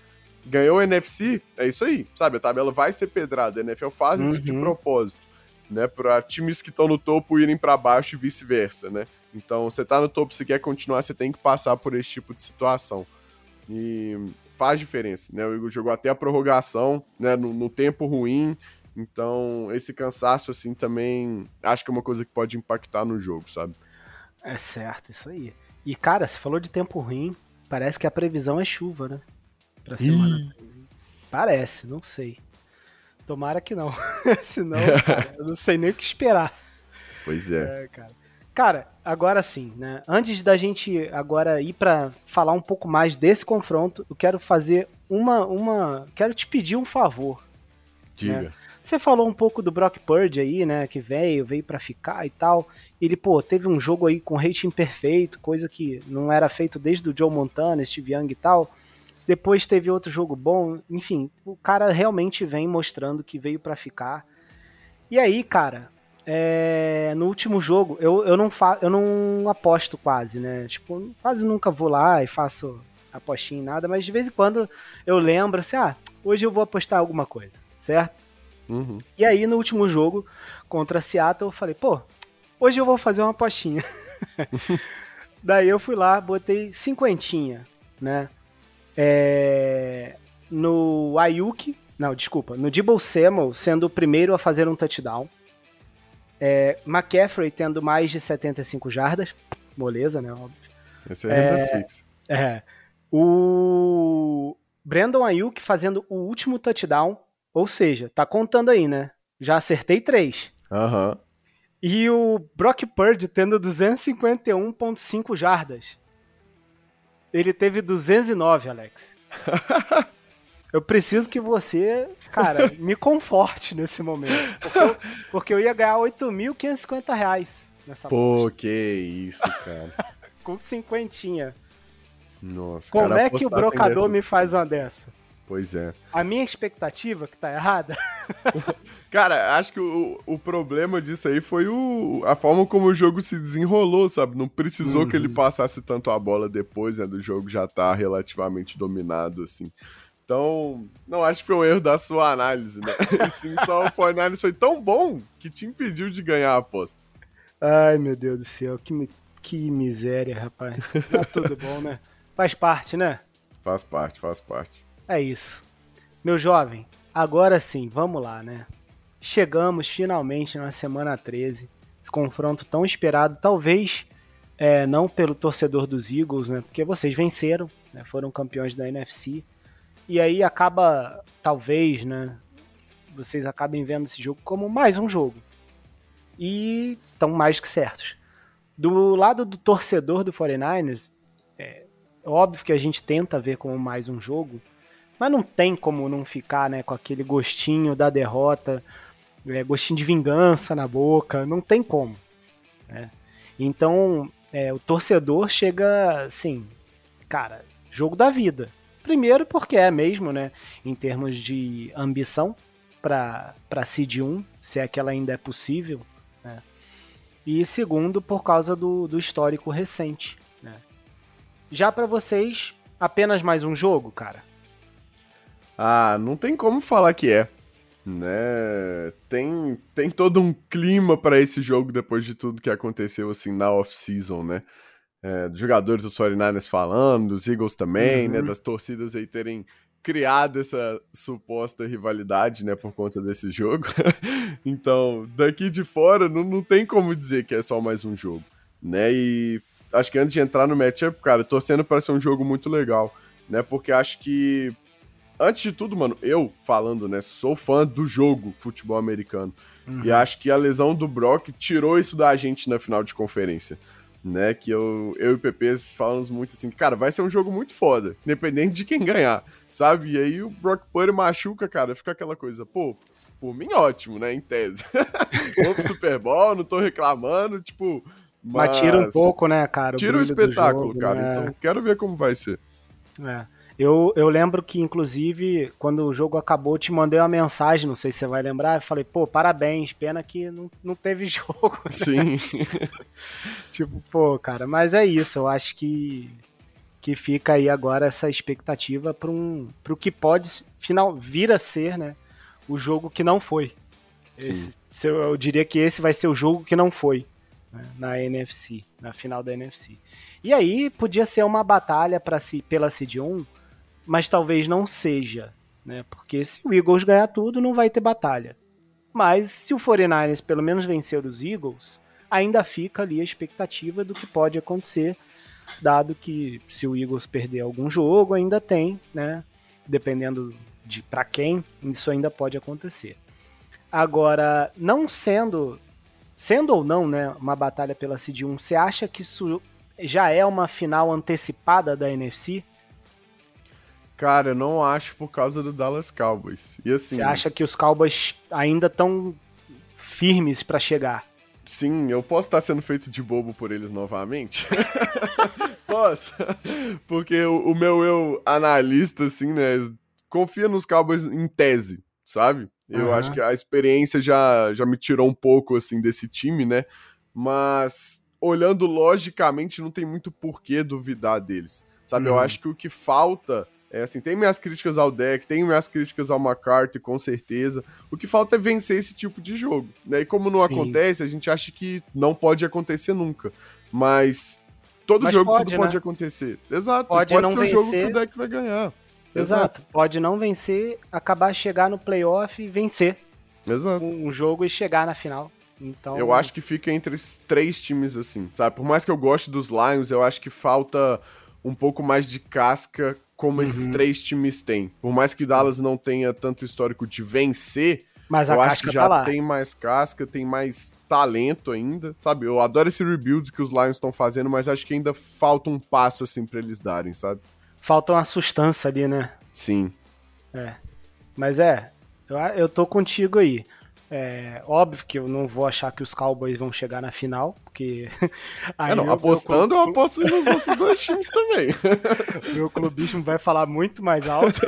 Speaker 2: ganhou o NFC, é isso aí, sabe? A tabela vai ser pedrada. A NFL faz uhum. isso de uhum. propósito, né? Para times que estão no topo irem para baixo e vice-versa, né? Então, você tá no topo, você quer continuar, você tem que passar por esse tipo de situação. E faz diferença, né? O Igor jogou até a prorrogação, né? No, no tempo ruim. Então, esse cansaço, assim, também acho que é uma coisa que pode impactar no jogo, sabe?
Speaker 1: É certo, isso aí. E, cara, você falou de tempo ruim, parece que a previsão é chuva, né? Pra semana. Parece, não sei. Tomara que não. Senão, cara, eu não sei nem o que esperar.
Speaker 2: Pois é.
Speaker 1: é cara. cara. agora sim, né? Antes da gente agora ir para falar um pouco mais desse confronto, eu quero fazer uma. uma quero te pedir um favor.
Speaker 2: Diga. Né?
Speaker 1: Você falou um pouco do Brock Purdy aí, né? Que veio, veio para ficar e tal. Ele, pô, teve um jogo aí com rating perfeito, coisa que não era feito desde o Joe Montana, Steve Young e tal. Depois teve outro jogo bom. Enfim, o cara realmente vem mostrando que veio para ficar. E aí, cara, é, no último jogo, eu, eu, não fa eu não aposto quase, né? Tipo, quase nunca vou lá e faço apostinha em nada, mas de vez em quando eu lembro assim, ah, hoje eu vou apostar alguma coisa, certo?
Speaker 2: Uhum.
Speaker 1: E aí, no último jogo, contra Seattle, eu falei, pô, hoje eu vou fazer uma apostinha. Daí eu fui lá, botei cinquentinha, né? É, no Ayuki, não, desculpa, no Debo Samuel sendo o primeiro a fazer um touchdown. É, McCaffrey tendo mais de 75 jardas, moleza, né, óbvio.
Speaker 2: Esse é renda é, fixa.
Speaker 1: É, o Brandon Ayuk fazendo o último touchdown, ou seja, tá contando aí, né? Já acertei três.
Speaker 2: Aham. Uhum.
Speaker 1: E o Brock Purdy tendo 251.5 jardas. Ele teve 209, Alex. eu preciso que você, cara, me conforte nesse momento. Porque eu, porque eu ia ganhar 8.550 reais nessa
Speaker 2: Pô, que isso, cara.
Speaker 1: Com cinquentinha.
Speaker 2: Nossa,
Speaker 1: Como
Speaker 2: cara,
Speaker 1: é que o brocador me faz uma dessa?
Speaker 2: Pois é.
Speaker 1: A minha expectativa que tá errada?
Speaker 2: Cara, acho que o, o problema disso aí foi o, a forma como o jogo se desenrolou, sabe? Não precisou uhum. que ele uhum. passasse tanto a bola depois, né? Do jogo já tá relativamente dominado, assim. Então, não acho que foi um erro da sua análise, né? E sim, só o Fortnite foi tão bom que te impediu de ganhar a aposta.
Speaker 1: Ai, meu Deus do céu, que, que miséria, rapaz. Tá tudo bom, né? Faz parte, né?
Speaker 2: Faz parte, faz parte.
Speaker 1: É isso. Meu jovem, agora sim, vamos lá, né? Chegamos finalmente na semana 13. Esse confronto tão esperado, talvez é, não pelo torcedor dos Eagles, né? Porque vocês venceram, né? foram campeões da NFC. E aí acaba, talvez, né? Vocês acabem vendo esse jogo como mais um jogo. E estão mais que certos. Do lado do torcedor do 49ers, é óbvio que a gente tenta ver como mais um jogo, mas não tem como não ficar né, com aquele gostinho da derrota, é, gostinho de vingança na boca, não tem como. Né? Então, é, o torcedor chega assim, cara, jogo da vida. Primeiro porque é mesmo, né, em termos de ambição para Seed 1, se é que ela ainda é possível. Né? E segundo, por causa do, do histórico recente. Né? Já para vocês, apenas mais um jogo, cara?
Speaker 2: Ah, não tem como falar que é. Né? Tem, tem todo um clima para esse jogo depois de tudo que aconteceu assim na off-season, né? É, dos jogadores do 49ers falando, dos Eagles também, né? uhum. né? Das torcidas aí terem criado essa suposta rivalidade, né? Por conta desse jogo. então, daqui de fora, não, não tem como dizer que é só mais um jogo, né? E acho que antes de entrar no matchup, cara, torcendo para ser um jogo muito legal, né? Porque acho que antes de tudo, mano, eu falando, né, sou fã do jogo futebol americano. Uhum. E acho que a lesão do Brock tirou isso da gente na final de conferência. Né, que eu, eu e o PP falamos muito assim, cara, vai ser um jogo muito foda, independente de quem ganhar, sabe? E aí o Brock Purdy machuca, cara, fica aquela coisa, pô, por mim ótimo, né, em tese. Vou pro Super Bowl, não tô reclamando, tipo...
Speaker 1: Mas, mas tira um pouco, né, cara?
Speaker 2: Tira o espetáculo, jogo, cara, né? então quero ver como vai ser.
Speaker 1: É. Eu, eu lembro que, inclusive, quando o jogo acabou, eu te mandei uma mensagem, não sei se você vai lembrar. Eu falei, pô, parabéns, pena que não, não teve jogo. Né?
Speaker 2: Sim.
Speaker 1: tipo, pô, cara, mas é isso. Eu acho que, que fica aí agora essa expectativa para um, o que pode final, vir a ser, né? O jogo que não foi. Esse, eu diria que esse vai ser o jogo que não foi né, na NFC, na final da NFC. E aí podia ser uma batalha para si pela Seed 1 mas talvez não seja, né? Porque se o Eagles ganhar tudo, não vai ter batalha. Mas se o 49ers pelo menos vencer os Eagles, ainda fica ali a expectativa do que pode acontecer, dado que se o Eagles perder algum jogo, ainda tem, né? Dependendo de para quem, isso ainda pode acontecer. Agora, não sendo sendo ou não, né, uma batalha pela Seed 1, você acha que isso já é uma final antecipada da NFC?
Speaker 2: Cara, eu não acho por causa do Dallas Cowboys. E assim.
Speaker 1: Você acha que os Cowboys ainda estão firmes para chegar?
Speaker 2: Sim, eu posso estar sendo feito de bobo por eles novamente? posso. Porque o, o, meu eu analista, assim, né, confia nos Cowboys em tese, sabe? Eu uhum. acho que a experiência já, já me tirou um pouco, assim, desse time, né? Mas, olhando logicamente, não tem muito porquê duvidar deles, sabe? Uhum. Eu acho que o que falta é assim, tem minhas críticas ao deck, tem minhas críticas ao McCarthy, com certeza. O que falta é vencer esse tipo de jogo. Né? E como não Sim. acontece, a gente acha que não pode acontecer nunca. Mas todo Mas jogo pode, tudo né? pode acontecer. Exato, pode, pode ser um jogo que o deck vai ganhar.
Speaker 1: Exato. Exato. Pode não vencer, acabar chegar no playoff e vencer.
Speaker 2: Exato.
Speaker 1: Um jogo e chegar na final. Então...
Speaker 2: Eu acho que fica entre esses três times assim, sabe? Por mais que eu goste dos Lions, eu acho que falta um pouco mais de casca como uhum. esses três times têm. Por mais que Dallas não tenha tanto histórico de vencer,
Speaker 1: Mas
Speaker 2: eu acho que já tá tem mais casca, tem mais talento ainda, sabe? Eu adoro esse rebuild que os Lions estão fazendo, mas acho que ainda falta um passo assim para eles darem, sabe?
Speaker 1: Falta uma sustância ali, né?
Speaker 2: Sim.
Speaker 1: É. Mas é, eu, eu tô contigo aí. É, óbvio que eu não vou achar que os Cowboys vão chegar na final, porque.
Speaker 2: É, não, apostando, eu, eu aposto nos nossos dois times também.
Speaker 1: meu clubismo vai falar muito mais alto.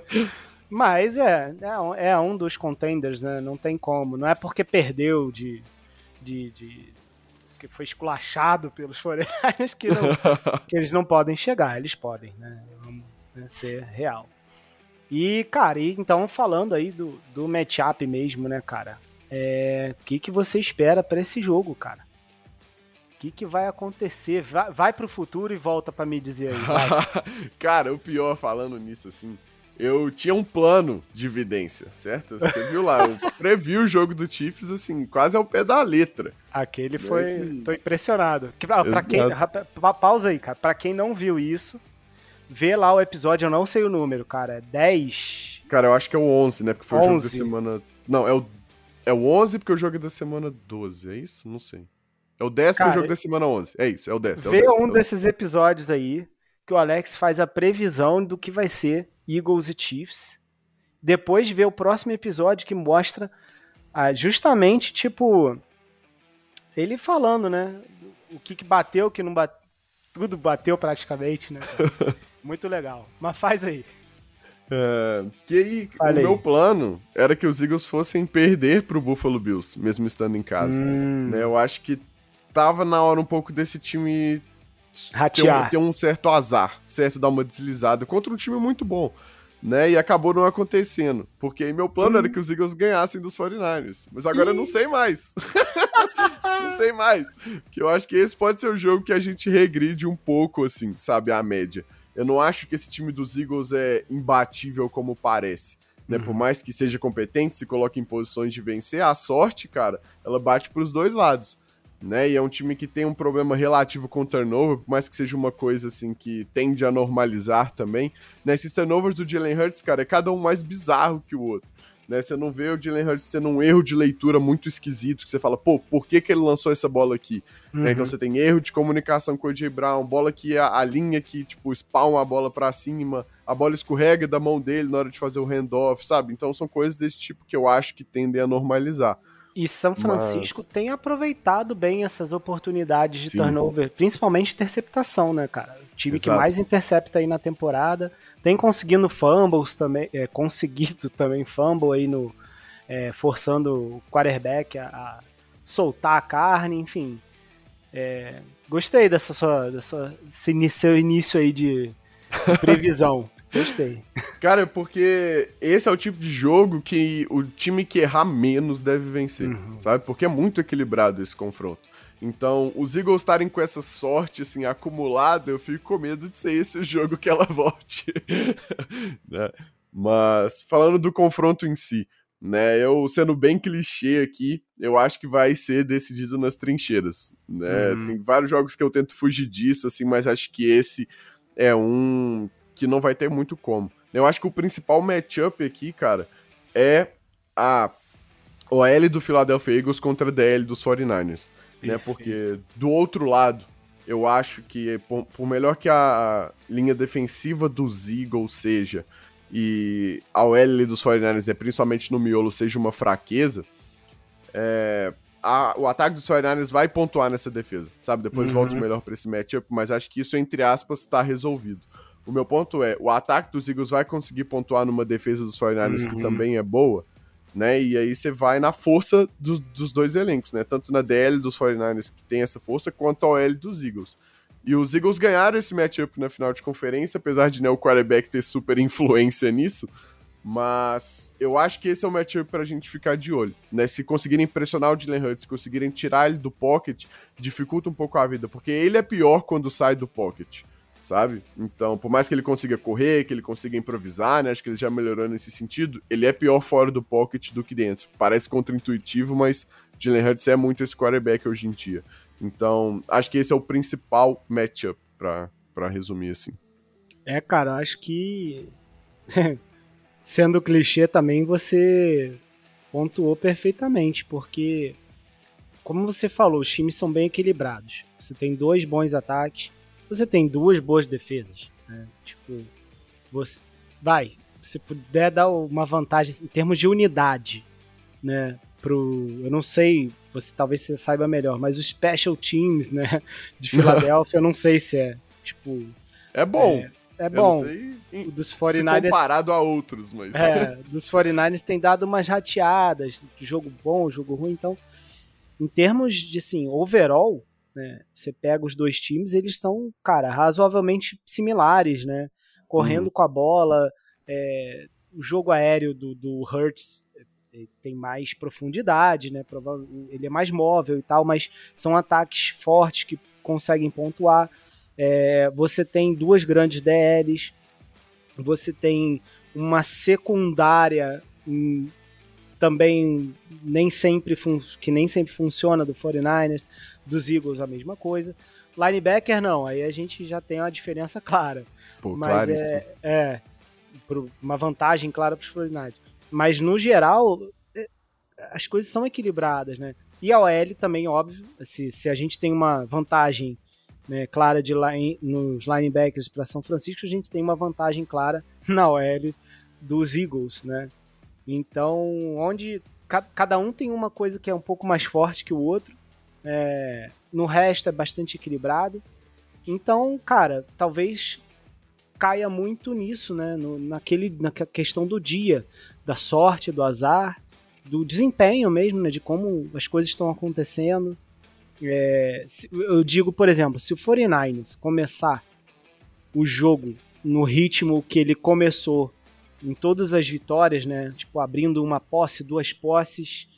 Speaker 1: Mas é, é, é, um dos contenders, né? Não tem como. Não é porque perdeu de. de, de que foi esculachado pelos foreigners que, que eles não podem chegar. Eles podem, né? Vamos né, ser real. E, cara, e então falando aí do, do matchup mesmo, né, cara? É, o que, que você espera para esse jogo, cara? O que, que vai acontecer? Vai, vai pro futuro e volta para me dizer aí.
Speaker 2: cara, o pior falando nisso, assim, eu tinha um plano de evidência, certo? Você viu lá, eu previ o jogo do Chiefs, assim, quase ao pé da letra.
Speaker 1: Aquele foi. Que... Tô impressionado. Pra quem, pausa aí, cara. Pra quem não viu isso, vê lá o episódio, eu não sei o número, cara. É 10.
Speaker 2: Cara, eu acho que é o 11, né? Porque foi 11. o jogo da semana. Não, é o, é o 11 porque o jogo é da semana 12, é isso? Não sei. É o 10 porque o jogo da semana 11. É isso, é o 10. É
Speaker 1: vê
Speaker 2: o
Speaker 1: 10, um é desses episódios aí que o Alex faz a previsão do que vai ser Eagles e Chiefs. Depois vê o próximo episódio que mostra ah, justamente, tipo, ele falando, né? O que, que bateu, o que não bateu. Tudo bateu praticamente, né? Muito legal. Mas faz aí.
Speaker 2: É, que aí, o meu plano era que os Eagles fossem perder pro Buffalo Bills, mesmo estando em casa. Hum. Né, eu acho que tava na hora um pouco desse time ter um, ter um, certo azar, certo? Dar uma deslizada contra um time muito bom. Né, e acabou não acontecendo. Porque meu plano hum. era que os Eagles ganhassem dos 49ers. Mas agora eu não sei mais. não sei mais. Que eu acho que esse pode ser o jogo que a gente regride um pouco, assim, sabe, a média. Eu não acho que esse time dos Eagles é imbatível como parece. Né? Uhum. Por mais que seja competente, se coloque em posições de vencer, a sorte, cara, ela bate para os dois lados. Né? E é um time que tem um problema relativo com o turnover, por mais que seja uma coisa assim que tende a normalizar também. Né? Esses turnovers do Jalen Hurts, cara, é cada um mais bizarro que o outro. Né? Você não vê o Jalen Hurts tendo um erro de leitura muito esquisito, que você fala, pô, por que, que ele lançou essa bola aqui? Uhum. Né? Então uhum. você tem erro de comunicação com o AJ Brown, bola que a, a linha que, tipo, spawna a bola para cima, a bola escorrega da mão dele na hora de fazer o handoff, sabe? Então são coisas desse tipo que eu acho que tendem a normalizar.
Speaker 1: E São Francisco Mas... tem aproveitado bem essas oportunidades de Sim. turnover, principalmente interceptação, né, cara? O time Exato. que mais intercepta aí na temporada. Tem conseguindo fumbles também, é, conseguido também fumble aí no. É, forçando o quarterback a, a, soltar a carne, enfim. É, gostei dessa sua, dessa, seu início aí de, de previsão. Gostei.
Speaker 2: Cara, porque esse é o tipo de jogo que o time que errar menos deve vencer, uhum. sabe? Porque é muito equilibrado esse confronto. Então, os Eagles estarem com essa sorte, assim, acumulada, eu fico com medo de ser esse o jogo que ela volte. né? Mas, falando do confronto em si, né, eu sendo bem clichê aqui, eu acho que vai ser decidido nas trincheiras, né? Uhum. Tem vários jogos que eu tento fugir disso, assim, mas acho que esse é um que não vai ter muito como. Eu acho que o principal matchup aqui, cara, é a OL do Philadelphia Eagles contra a DL dos 49ers, né? Porque do outro lado, eu acho que por melhor que a linha defensiva dos Eagles seja e a OL dos 49ers, é, principalmente no miolo, seja uma fraqueza, é, a, o ataque dos 49ers vai pontuar nessa defesa, sabe? Depois uhum. volta melhor para esse matchup, mas acho que isso, entre aspas, está resolvido. O meu ponto é, o ataque dos Eagles vai conseguir pontuar numa defesa dos 49ers uhum. que também é boa, né? E aí você vai na força dos, dos dois elencos, né? Tanto na DL dos 49ers, que tem essa força, quanto a OL dos Eagles. E os Eagles ganharam esse matchup na final de conferência, apesar de né, o quarterback ter super influência nisso. Mas eu acho que esse é o matchup pra gente ficar de olho, né? Se conseguirem pressionar o Jalen Hurts, se conseguirem tirar ele do pocket, dificulta um pouco a vida, porque ele é pior quando sai do pocket sabe? Então, por mais que ele consiga correr, que ele consiga improvisar, né? Acho que ele já melhorou nesse sentido. Ele é pior fora do pocket do que dentro. Parece contraintuitivo, mas Jalen Hurts é muito esse quarterback hoje em dia. Então, acho que esse é o principal matchup, para resumir assim.
Speaker 1: É, cara, acho que. Sendo clichê também, você pontuou perfeitamente, porque, como você falou, os times são bem equilibrados. Você tem dois bons ataques, você tem duas boas defesas. Né? Tipo, você. Vai, se puder dar uma vantagem em termos de unidade, né? Pro, eu não sei, você talvez você saiba melhor, mas os special teams, né, de Filadélfia, eu não sei se é, tipo,
Speaker 2: é bom.
Speaker 1: É, é bom.
Speaker 2: Em, dos 49ers, comparado a outros, mas.
Speaker 1: É, dos 49ers tem dado umas rateadas, jogo bom, jogo ruim, então. Em termos de assim, overall, né? Você pega os dois times, eles são, cara, razoavelmente similares, né? Correndo uhum. com a bola, é, o jogo aéreo do, do Hurts é, tem mais profundidade, né? Ele é mais móvel e tal, mas são ataques fortes que conseguem pontuar. É, você tem duas grandes DLs, você tem uma secundária em, também nem sempre que nem sempre funciona do 49ers, dos Eagles a mesma coisa. Linebacker não, aí a gente já tem uma diferença clara. Pô, mas claro, é, é uma vantagem clara para os 49ers. Mas no geral, é, as coisas são equilibradas, né? E a OL também, óbvio, se, se a gente tem uma vantagem né, clara de line, nos linebackers para São Francisco, a gente tem uma vantagem clara na OL dos Eagles, né? Então, onde cada um tem uma coisa que é um pouco mais forte que o outro, é, no resto é bastante equilibrado. Então, cara, talvez caia muito nisso, né? No, naquele, na questão do dia, da sorte, do azar, do desempenho mesmo, né? De como as coisas estão acontecendo. É, eu digo, por exemplo, se o 49ers começar o jogo no ritmo que ele começou em todas as vitórias, né? Tipo, abrindo uma posse, duas posses,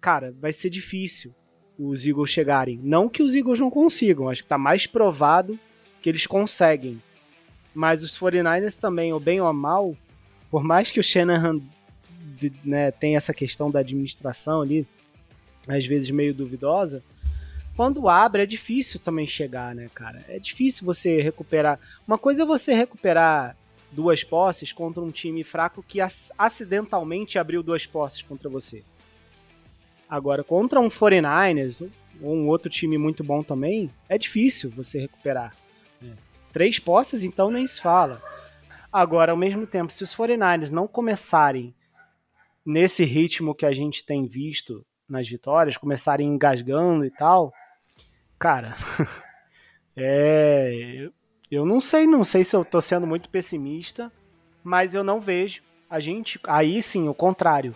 Speaker 1: cara, vai ser difícil os Eagles chegarem. Não que os Eagles não consigam, acho que tá mais provado que eles conseguem. Mas os 49ers também, ou bem ou mal, por mais que o Shanahan né, tenha essa questão da administração ali, às vezes meio duvidosa, quando abre é difícil também chegar, né, cara? É difícil você recuperar. Uma coisa é você recuperar duas posses contra um time fraco que acidentalmente abriu duas posses contra você. Agora, contra um 49ers ou um outro time muito bom também, é difícil você recuperar. Né? Três posses, então nem se fala. Agora, ao mesmo tempo, se os 49ers não começarem nesse ritmo que a gente tem visto nas vitórias, começarem engasgando e tal, cara, é, eu não sei, não sei se eu tô sendo muito pessimista, mas eu não vejo a gente. Aí sim, o contrário.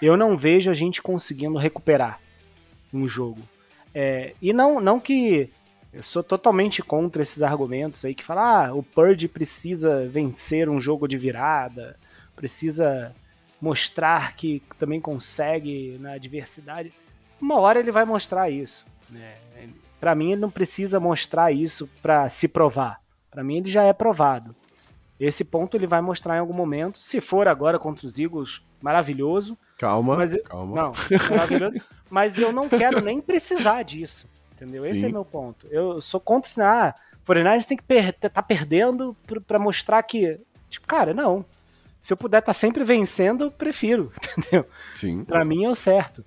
Speaker 1: Eu não vejo a gente conseguindo recuperar um jogo. É, e não, não que eu sou totalmente contra esses argumentos aí que falam, ah, o Purge precisa vencer um jogo de virada, precisa mostrar que também consegue na adversidade. Uma hora ele vai mostrar isso. Né? Para mim, ele não precisa mostrar isso para se provar. Para mim, ele já é provado. Esse ponto ele vai mostrar em algum momento. Se for agora contra os Eagles, maravilhoso.
Speaker 2: Calma,
Speaker 1: mas eu,
Speaker 2: calma.
Speaker 1: Não, maravilhoso. mas eu não quero nem precisar disso. Entendeu? Sim. Esse é meu ponto. Eu sou contra assim, ah, Foreigners tem que per tá perdendo para mostrar que. Tipo, cara, não. Se eu puder estar tá sempre vencendo, eu prefiro, entendeu?
Speaker 2: Sim.
Speaker 1: Para mim é o certo.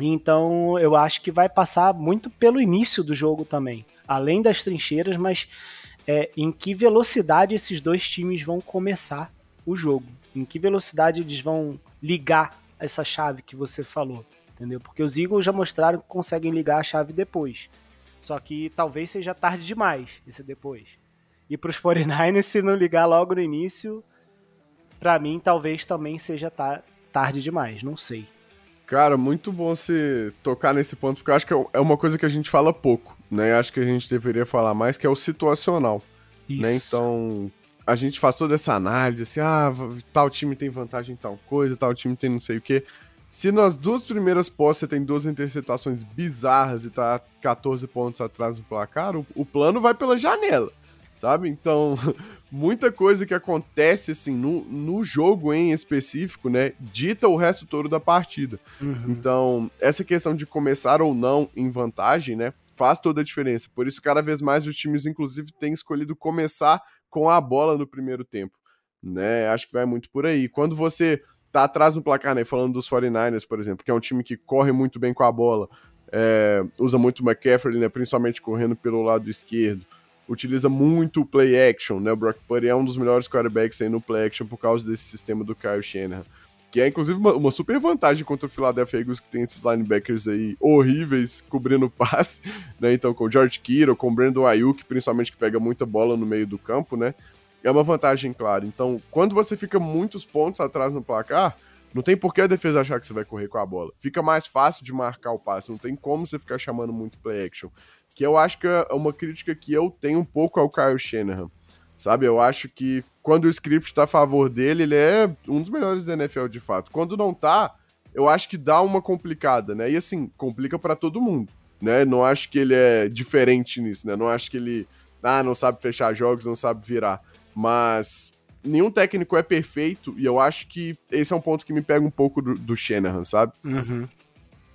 Speaker 1: Então eu acho que vai passar muito pelo início do jogo também. Além das trincheiras, mas é, em que velocidade esses dois times vão começar o jogo. Em que velocidade eles vão ligar essa chave que você falou. Entendeu? Porque os Eagles já mostraram que conseguem ligar a chave depois. Só que talvez seja tarde demais esse depois. E para os 49ers, se não ligar logo no início, para mim talvez também seja tarde demais. Não sei.
Speaker 2: Cara, muito bom você tocar nesse ponto, porque eu acho que é, é uma coisa que a gente fala pouco, né? Acho que a gente deveria falar mais, que é o situacional. Né? Isso. Né? Então, a gente faz toda essa análise, assim, ah, tal time tem vantagem em tal coisa, tal time tem não sei o quê. Se nas duas primeiras posses você tem duas interceptações bizarras e tá 14 pontos atrás do placar, o, o plano vai pela janela sabe? Então, muita coisa que acontece, assim, no, no jogo em específico, né, dita o resto todo da partida. Uhum. Então, essa questão de começar ou não em vantagem, né, faz toda a diferença. Por isso, cada vez mais os times, inclusive, têm escolhido começar com a bola no primeiro tempo, né? Acho que vai muito por aí. Quando você tá atrás no placar, né? Falando dos 49ers, por exemplo, que é um time que corre muito bem com a bola, é, usa muito o McCaffrey, né? Principalmente correndo pelo lado esquerdo. Utiliza muito o play action, né? O Brock Purdy é um dos melhores quarterbacks aí no play action por causa desse sistema do Kyle Shanahan. Que é, inclusive, uma, uma, super vantagem contra o Philadelphia Eagles, que tem esses linebackers aí horríveis cobrindo passe, né? Então, com o George Kittle, com o Brandon Ayuk, principalmente, que pega muita bola no meio do campo, né? É uma vantagem, claro. Então, quando você fica muitos pontos atrás no placar, não tem por que a defesa achar que você vai correr com a bola. Fica mais fácil de marcar o passe, não tem como você ficar chamando muito play action. Que eu acho que é uma crítica que eu tenho um pouco ao Kyle Shanahan. Sabe, eu acho que quando o script tá a favor dele, ele é um dos melhores da NFL de fato. Quando não tá, eu acho que dá uma complicada, né? E assim, complica para todo mundo, né? Não acho que ele é diferente nisso, né? Não acho que ele ah, não sabe fechar jogos, não sabe virar. Mas nenhum técnico é perfeito e eu acho que esse é um ponto que me pega um pouco do, do Shanahan, sabe?
Speaker 1: Uhum.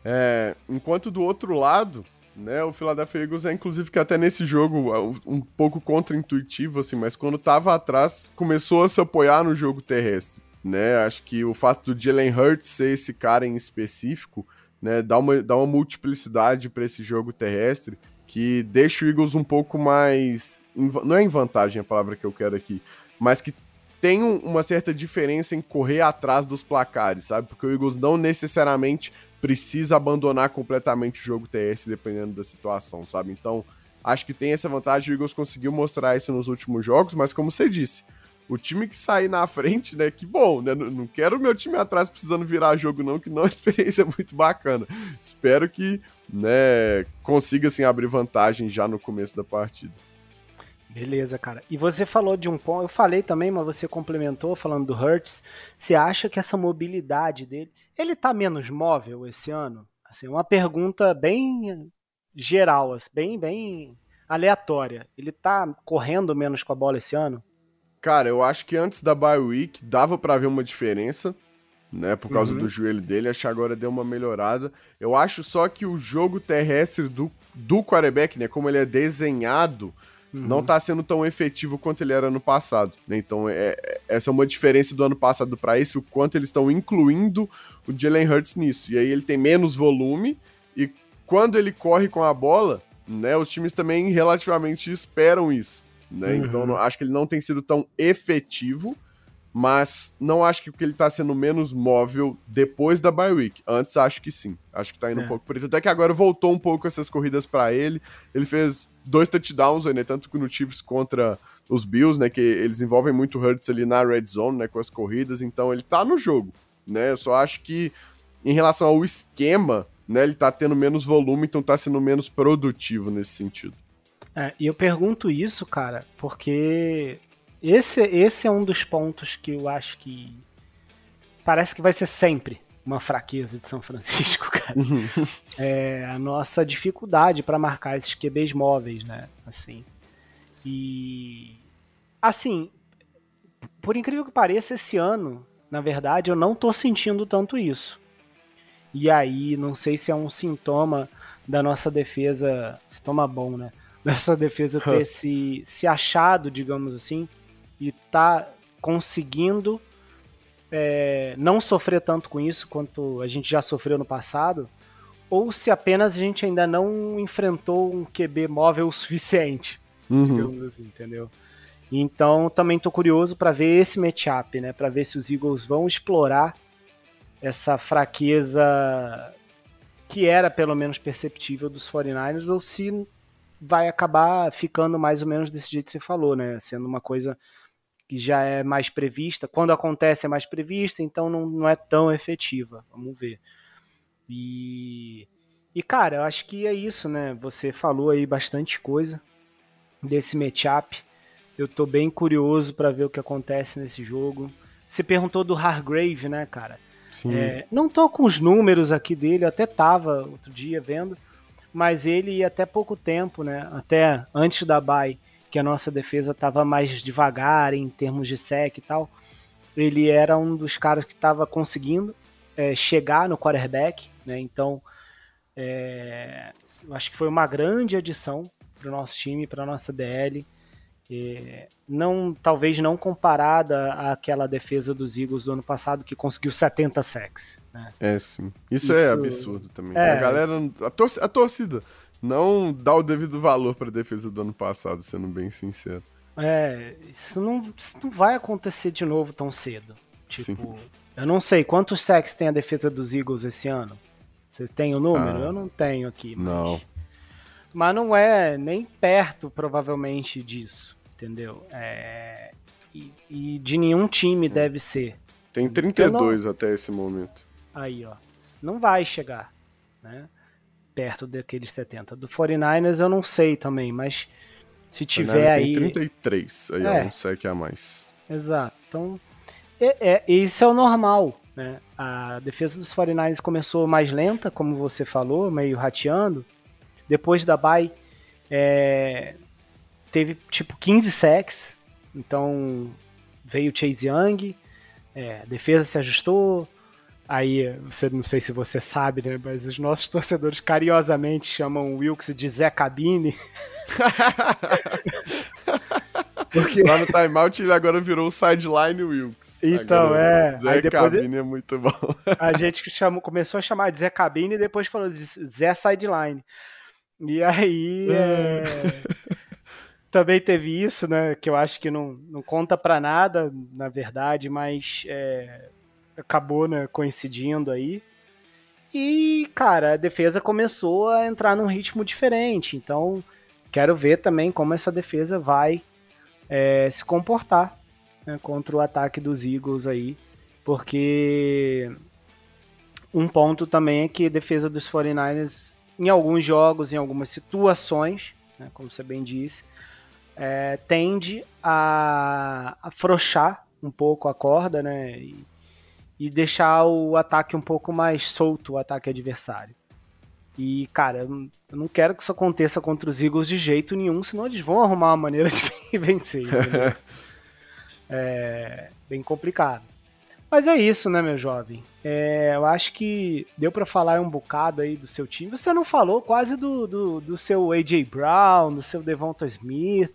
Speaker 2: É, enquanto do outro lado, né? O Philadelphia Eagles é inclusive que até nesse jogo um, um pouco contra-intuitivo assim, mas quando tava atrás começou a se apoiar no jogo terrestre, né? Acho que o fato do Jalen Hurts ser esse cara em específico, né, dá uma, dá uma multiplicidade para esse jogo terrestre que deixa o Eagles um pouco mais não é em vantagem a palavra que eu quero aqui, mas que tem uma certa diferença em correr atrás dos placares, sabe? Porque o Eagles não necessariamente precisa abandonar completamente o jogo TS dependendo da situação, sabe? Então, acho que tem essa vantagem. O Eagles conseguiu mostrar isso nos últimos jogos, mas como você disse, o time que sair na frente, né? Que bom, né? Não quero o meu time atrás precisando virar jogo, não, que não é uma experiência muito bacana. Espero que, né, consiga assim abrir vantagem já no começo da partida.
Speaker 1: Beleza, cara. E você falou de um ponto, eu falei também, mas você complementou falando do Hertz. Você acha que essa mobilidade dele ele tá menos móvel esse ano? Assim, uma pergunta bem geral, assim, bem, bem aleatória. Ele tá correndo menos com a bola esse ano?
Speaker 2: Cara, eu acho que antes da bye week dava para ver uma diferença, né, por causa uhum. do joelho dele, acho que agora deu uma melhorada. Eu acho só que o jogo terrestre do, do quarterback, né, como ele é desenhado, uhum. não tá sendo tão efetivo quanto ele era no passado. Né? Então, é, é essa é uma diferença do ano passado para esse, o quanto eles estão incluindo o Jalen Hurts nisso. E aí ele tem menos volume e quando ele corre com a bola, né, os times também relativamente esperam isso. Né? Uhum. Então, não, acho que ele não tem sido tão efetivo mas não acho que ele está sendo menos móvel depois da bye week. Antes acho que sim. Acho que está indo é. um pouco por isso. Até que agora voltou um pouco essas corridas para ele. Ele fez dois touchdowns, né, tanto no Chiefs contra os Bills, né, que eles envolvem muito Hurts ali na red zone, né, com as corridas, então ele tá no jogo, né? Eu só acho que em relação ao esquema, né, ele tá tendo menos volume, então tá sendo menos produtivo nesse sentido.
Speaker 1: É, e eu pergunto isso, cara, porque esse, esse é um dos pontos que eu acho que parece que vai ser sempre uma fraqueza de São Francisco, cara. Uhum. é a nossa dificuldade para marcar esses QBs móveis, né? Assim. E assim, por incrível que pareça, esse ano, na verdade, eu não tô sentindo tanto isso. E aí, não sei se é um sintoma da nossa defesa, sintoma bom, né? Dessa defesa ter se, se achado, digamos assim, e tá conseguindo é, não sofrer tanto com isso quanto a gente já sofreu no passado, ou se apenas a gente ainda não enfrentou um QB móvel o suficiente, uhum. digamos assim, entendeu? Então também tô curioso para ver esse matchup, né? Para ver se os Eagles vão explorar essa fraqueza que era pelo menos perceptível dos 49ers ou se vai acabar ficando mais ou menos desse jeito que você falou, né? Sendo uma coisa que já é mais prevista. Quando acontece é mais prevista, então não, não é tão efetiva. Vamos ver. E, e cara, eu acho que é isso, né? Você falou aí bastante coisa desse matchup. Eu tô bem curioso para ver o que acontece nesse jogo. Você perguntou do Hargrave, né, cara?
Speaker 2: Sim.
Speaker 1: É, não tô com os números aqui dele, eu até tava outro dia vendo, mas ele até pouco tempo, né? Até antes da bye, que a nossa defesa estava mais devagar em termos de sec e tal, ele era um dos caras que estava conseguindo é, chegar no quarterback, né? Então, é, acho que foi uma grande adição para o nosso time, para a nossa DL. É, não, talvez não comparada àquela defesa dos Eagles do ano passado que conseguiu 70 sacks. Né?
Speaker 2: É, sim. Isso, Isso, é absurdo também. É... A galera, a, a torcida não dá o devido valor para a defesa do ano passado, sendo bem sincero.
Speaker 1: É, isso não, isso não vai acontecer de novo tão cedo. Tipo, sim. eu não sei quantos sacks tem a defesa dos Eagles esse ano. Você tem o número? Ah, eu não tenho aqui.
Speaker 2: Mas... Não.
Speaker 1: Mas não é nem perto, provavelmente, disso entendeu? É, e, e, de nenhum time hum. deve ser.
Speaker 2: Tem 32 não... até esse momento.
Speaker 1: Aí, ó. Não vai chegar, né? Perto daqueles 70. Do 49ers eu não sei também, mas se tiver aí.
Speaker 2: Tem 33, aí é, é um sec a mais.
Speaker 1: Exato. Então, é, é, isso é o normal, né? A defesa dos 49ers começou mais lenta, como você falou, meio rateando. Depois da bye, é, teve tipo 15 sacks, então veio Chase Young, é, a defesa se ajustou, aí você não sei se você sabe, né, mas os nossos torcedores carinhosamente chamam o Wilkes de Zé Cabine.
Speaker 2: Porque... Lá no timeout ele agora virou o sideline Wilkes.
Speaker 1: Então, agora, é.
Speaker 2: Zé Cabine é muito bom.
Speaker 1: a gente chamou, começou a chamar de Zé Cabine e depois falou de Zé Sideline. E aí. É... também teve isso, né? Que eu acho que não, não conta para nada, na verdade, mas é, acabou né, coincidindo aí. E, cara, a defesa começou a entrar num ritmo diferente. Então, quero ver também como essa defesa vai é, se comportar né, contra o ataque dos Eagles aí. Porque um ponto também é que a defesa dos 49ers, em alguns jogos, em algumas situações, né, como você bem disse, é, tende a afrouxar um pouco a corda, né? E, e, deixar o ataque um pouco mais solto, o ataque adversário. E, cara, eu não quero que isso aconteça contra os Eagles de jeito nenhum, senão eles vão arrumar uma maneira de vencer. é bem complicado. Mas é isso, né, meu jovem? É, eu acho que deu para falar um bocado aí do seu time. Você não falou quase do, do, do seu A.J. Brown, do seu Devonta Smith,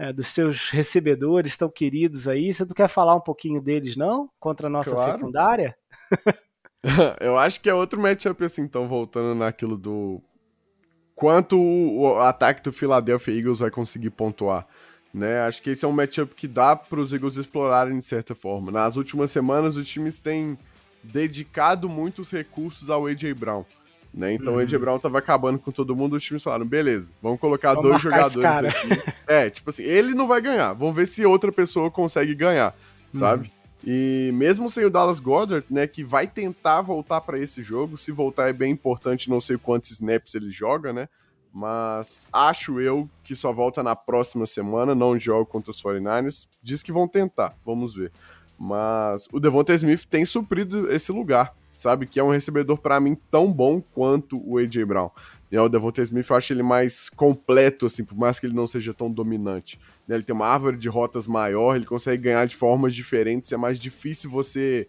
Speaker 1: é, dos seus recebedores tão queridos aí. Você não quer falar um pouquinho deles, não? Contra a nossa claro. secundária?
Speaker 2: eu acho que é outro matchup assim, então, voltando naquilo do quanto o ataque do Philadelphia Eagles vai conseguir pontuar. Né? Acho que esse é um matchup que dá para os Eagles explorarem de certa forma. Nas últimas semanas, os times têm dedicado muitos recursos ao A.J. Brown. Né? Então uhum. o A.J. Brown tava acabando com todo mundo, os times falaram, beleza, vamos colocar vamos dois jogadores aqui. É, tipo assim, ele não vai ganhar, vamos ver se outra pessoa consegue ganhar, sabe? Uhum. E mesmo sem o Dallas Goddard, né, que vai tentar voltar para esse jogo, se voltar é bem importante, não sei quantos snaps ele joga, né? mas acho eu que só volta na próxima semana, não joga contra os 49ers. Diz que vão tentar, vamos ver. Mas o Devonta Smith tem suprido esse lugar, sabe? Que é um recebedor para mim tão bom quanto o A.J. Brown. O Devonta Smith eu acho ele mais completo, assim, por mais que ele não seja tão dominante. Né? Ele tem uma árvore de rotas maior, ele consegue ganhar de formas diferentes, é mais difícil você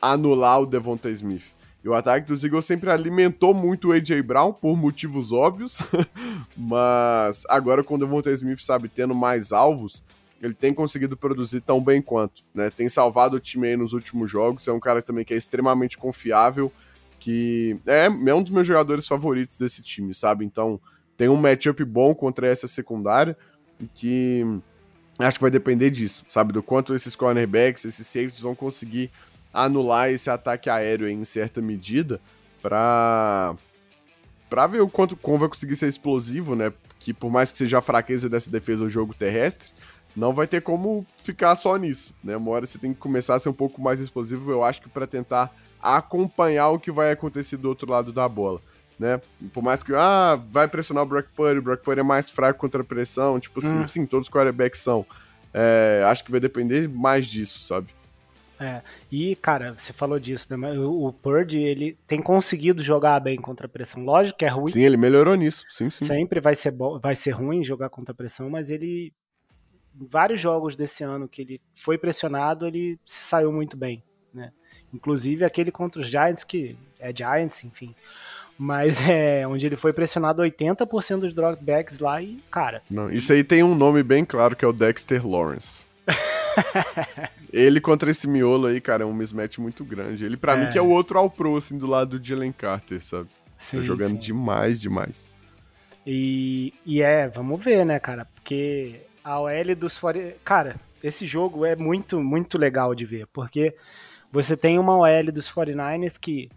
Speaker 2: anular o Devonta Smith. E o ataque dos Eagles sempre alimentou muito o A.J. Brown, por motivos óbvios, mas agora com o Devonta Smith, sabe, tendo mais alvos, ele tem conseguido produzir tão bem quanto, né? Tem salvado o time aí nos últimos jogos, é um cara também que é extremamente confiável, que é, é um dos meus jogadores favoritos desse time, sabe? Então, tem um matchup bom contra essa secundária, que acho que vai depender disso, sabe? Do quanto esses cornerbacks, esses safeties vão conseguir anular esse ataque aéreo em certa medida para para ver o quanto como vai conseguir ser explosivo, né? Que por mais que seja a fraqueza dessa defesa do jogo terrestre, não vai ter como ficar só nisso, né? Uma hora você tem que começar a ser um pouco mais explosivo, eu acho que para tentar acompanhar o que vai acontecer do outro lado da bola, né? Por mais que ah, vai pressionar o Brock Purdy, o Brock Purdy é mais fraco contra a pressão, tipo assim, hum. sim, todos os quarterbacks são. É, acho que vai depender mais disso, sabe?
Speaker 1: É, e, cara, você falou disso, né? O, Purdy, ele tem conseguido jogar bem contra a pressão. Lógico que é ruim.
Speaker 2: Sim, ele melhorou nisso. Sim, sim.
Speaker 1: Sempre vai ser, bom, vai ser ruim jogar contra a pressão, mas ele. Vários jogos desse ano que ele foi pressionado, ele se saiu muito bem, né? Inclusive aquele contra os Giants, que é Giants, enfim. Mas é onde ele foi pressionado 80% dos dropbacks lá e, cara.
Speaker 2: Não, isso aí tem um nome bem claro que é o Dexter Lawrence. ele contra esse miolo aí, cara, é um mismatch muito grande. Ele, para é. mim, que é o outro ao pro, assim, do lado de Jalen Carter, sabe? Sim, tá jogando sim. demais, demais.
Speaker 1: E, e é, vamos ver, né, cara? Porque a OL dos 40. Cara, esse jogo é muito, muito legal de ver, porque você tem uma OL dos 49ers que,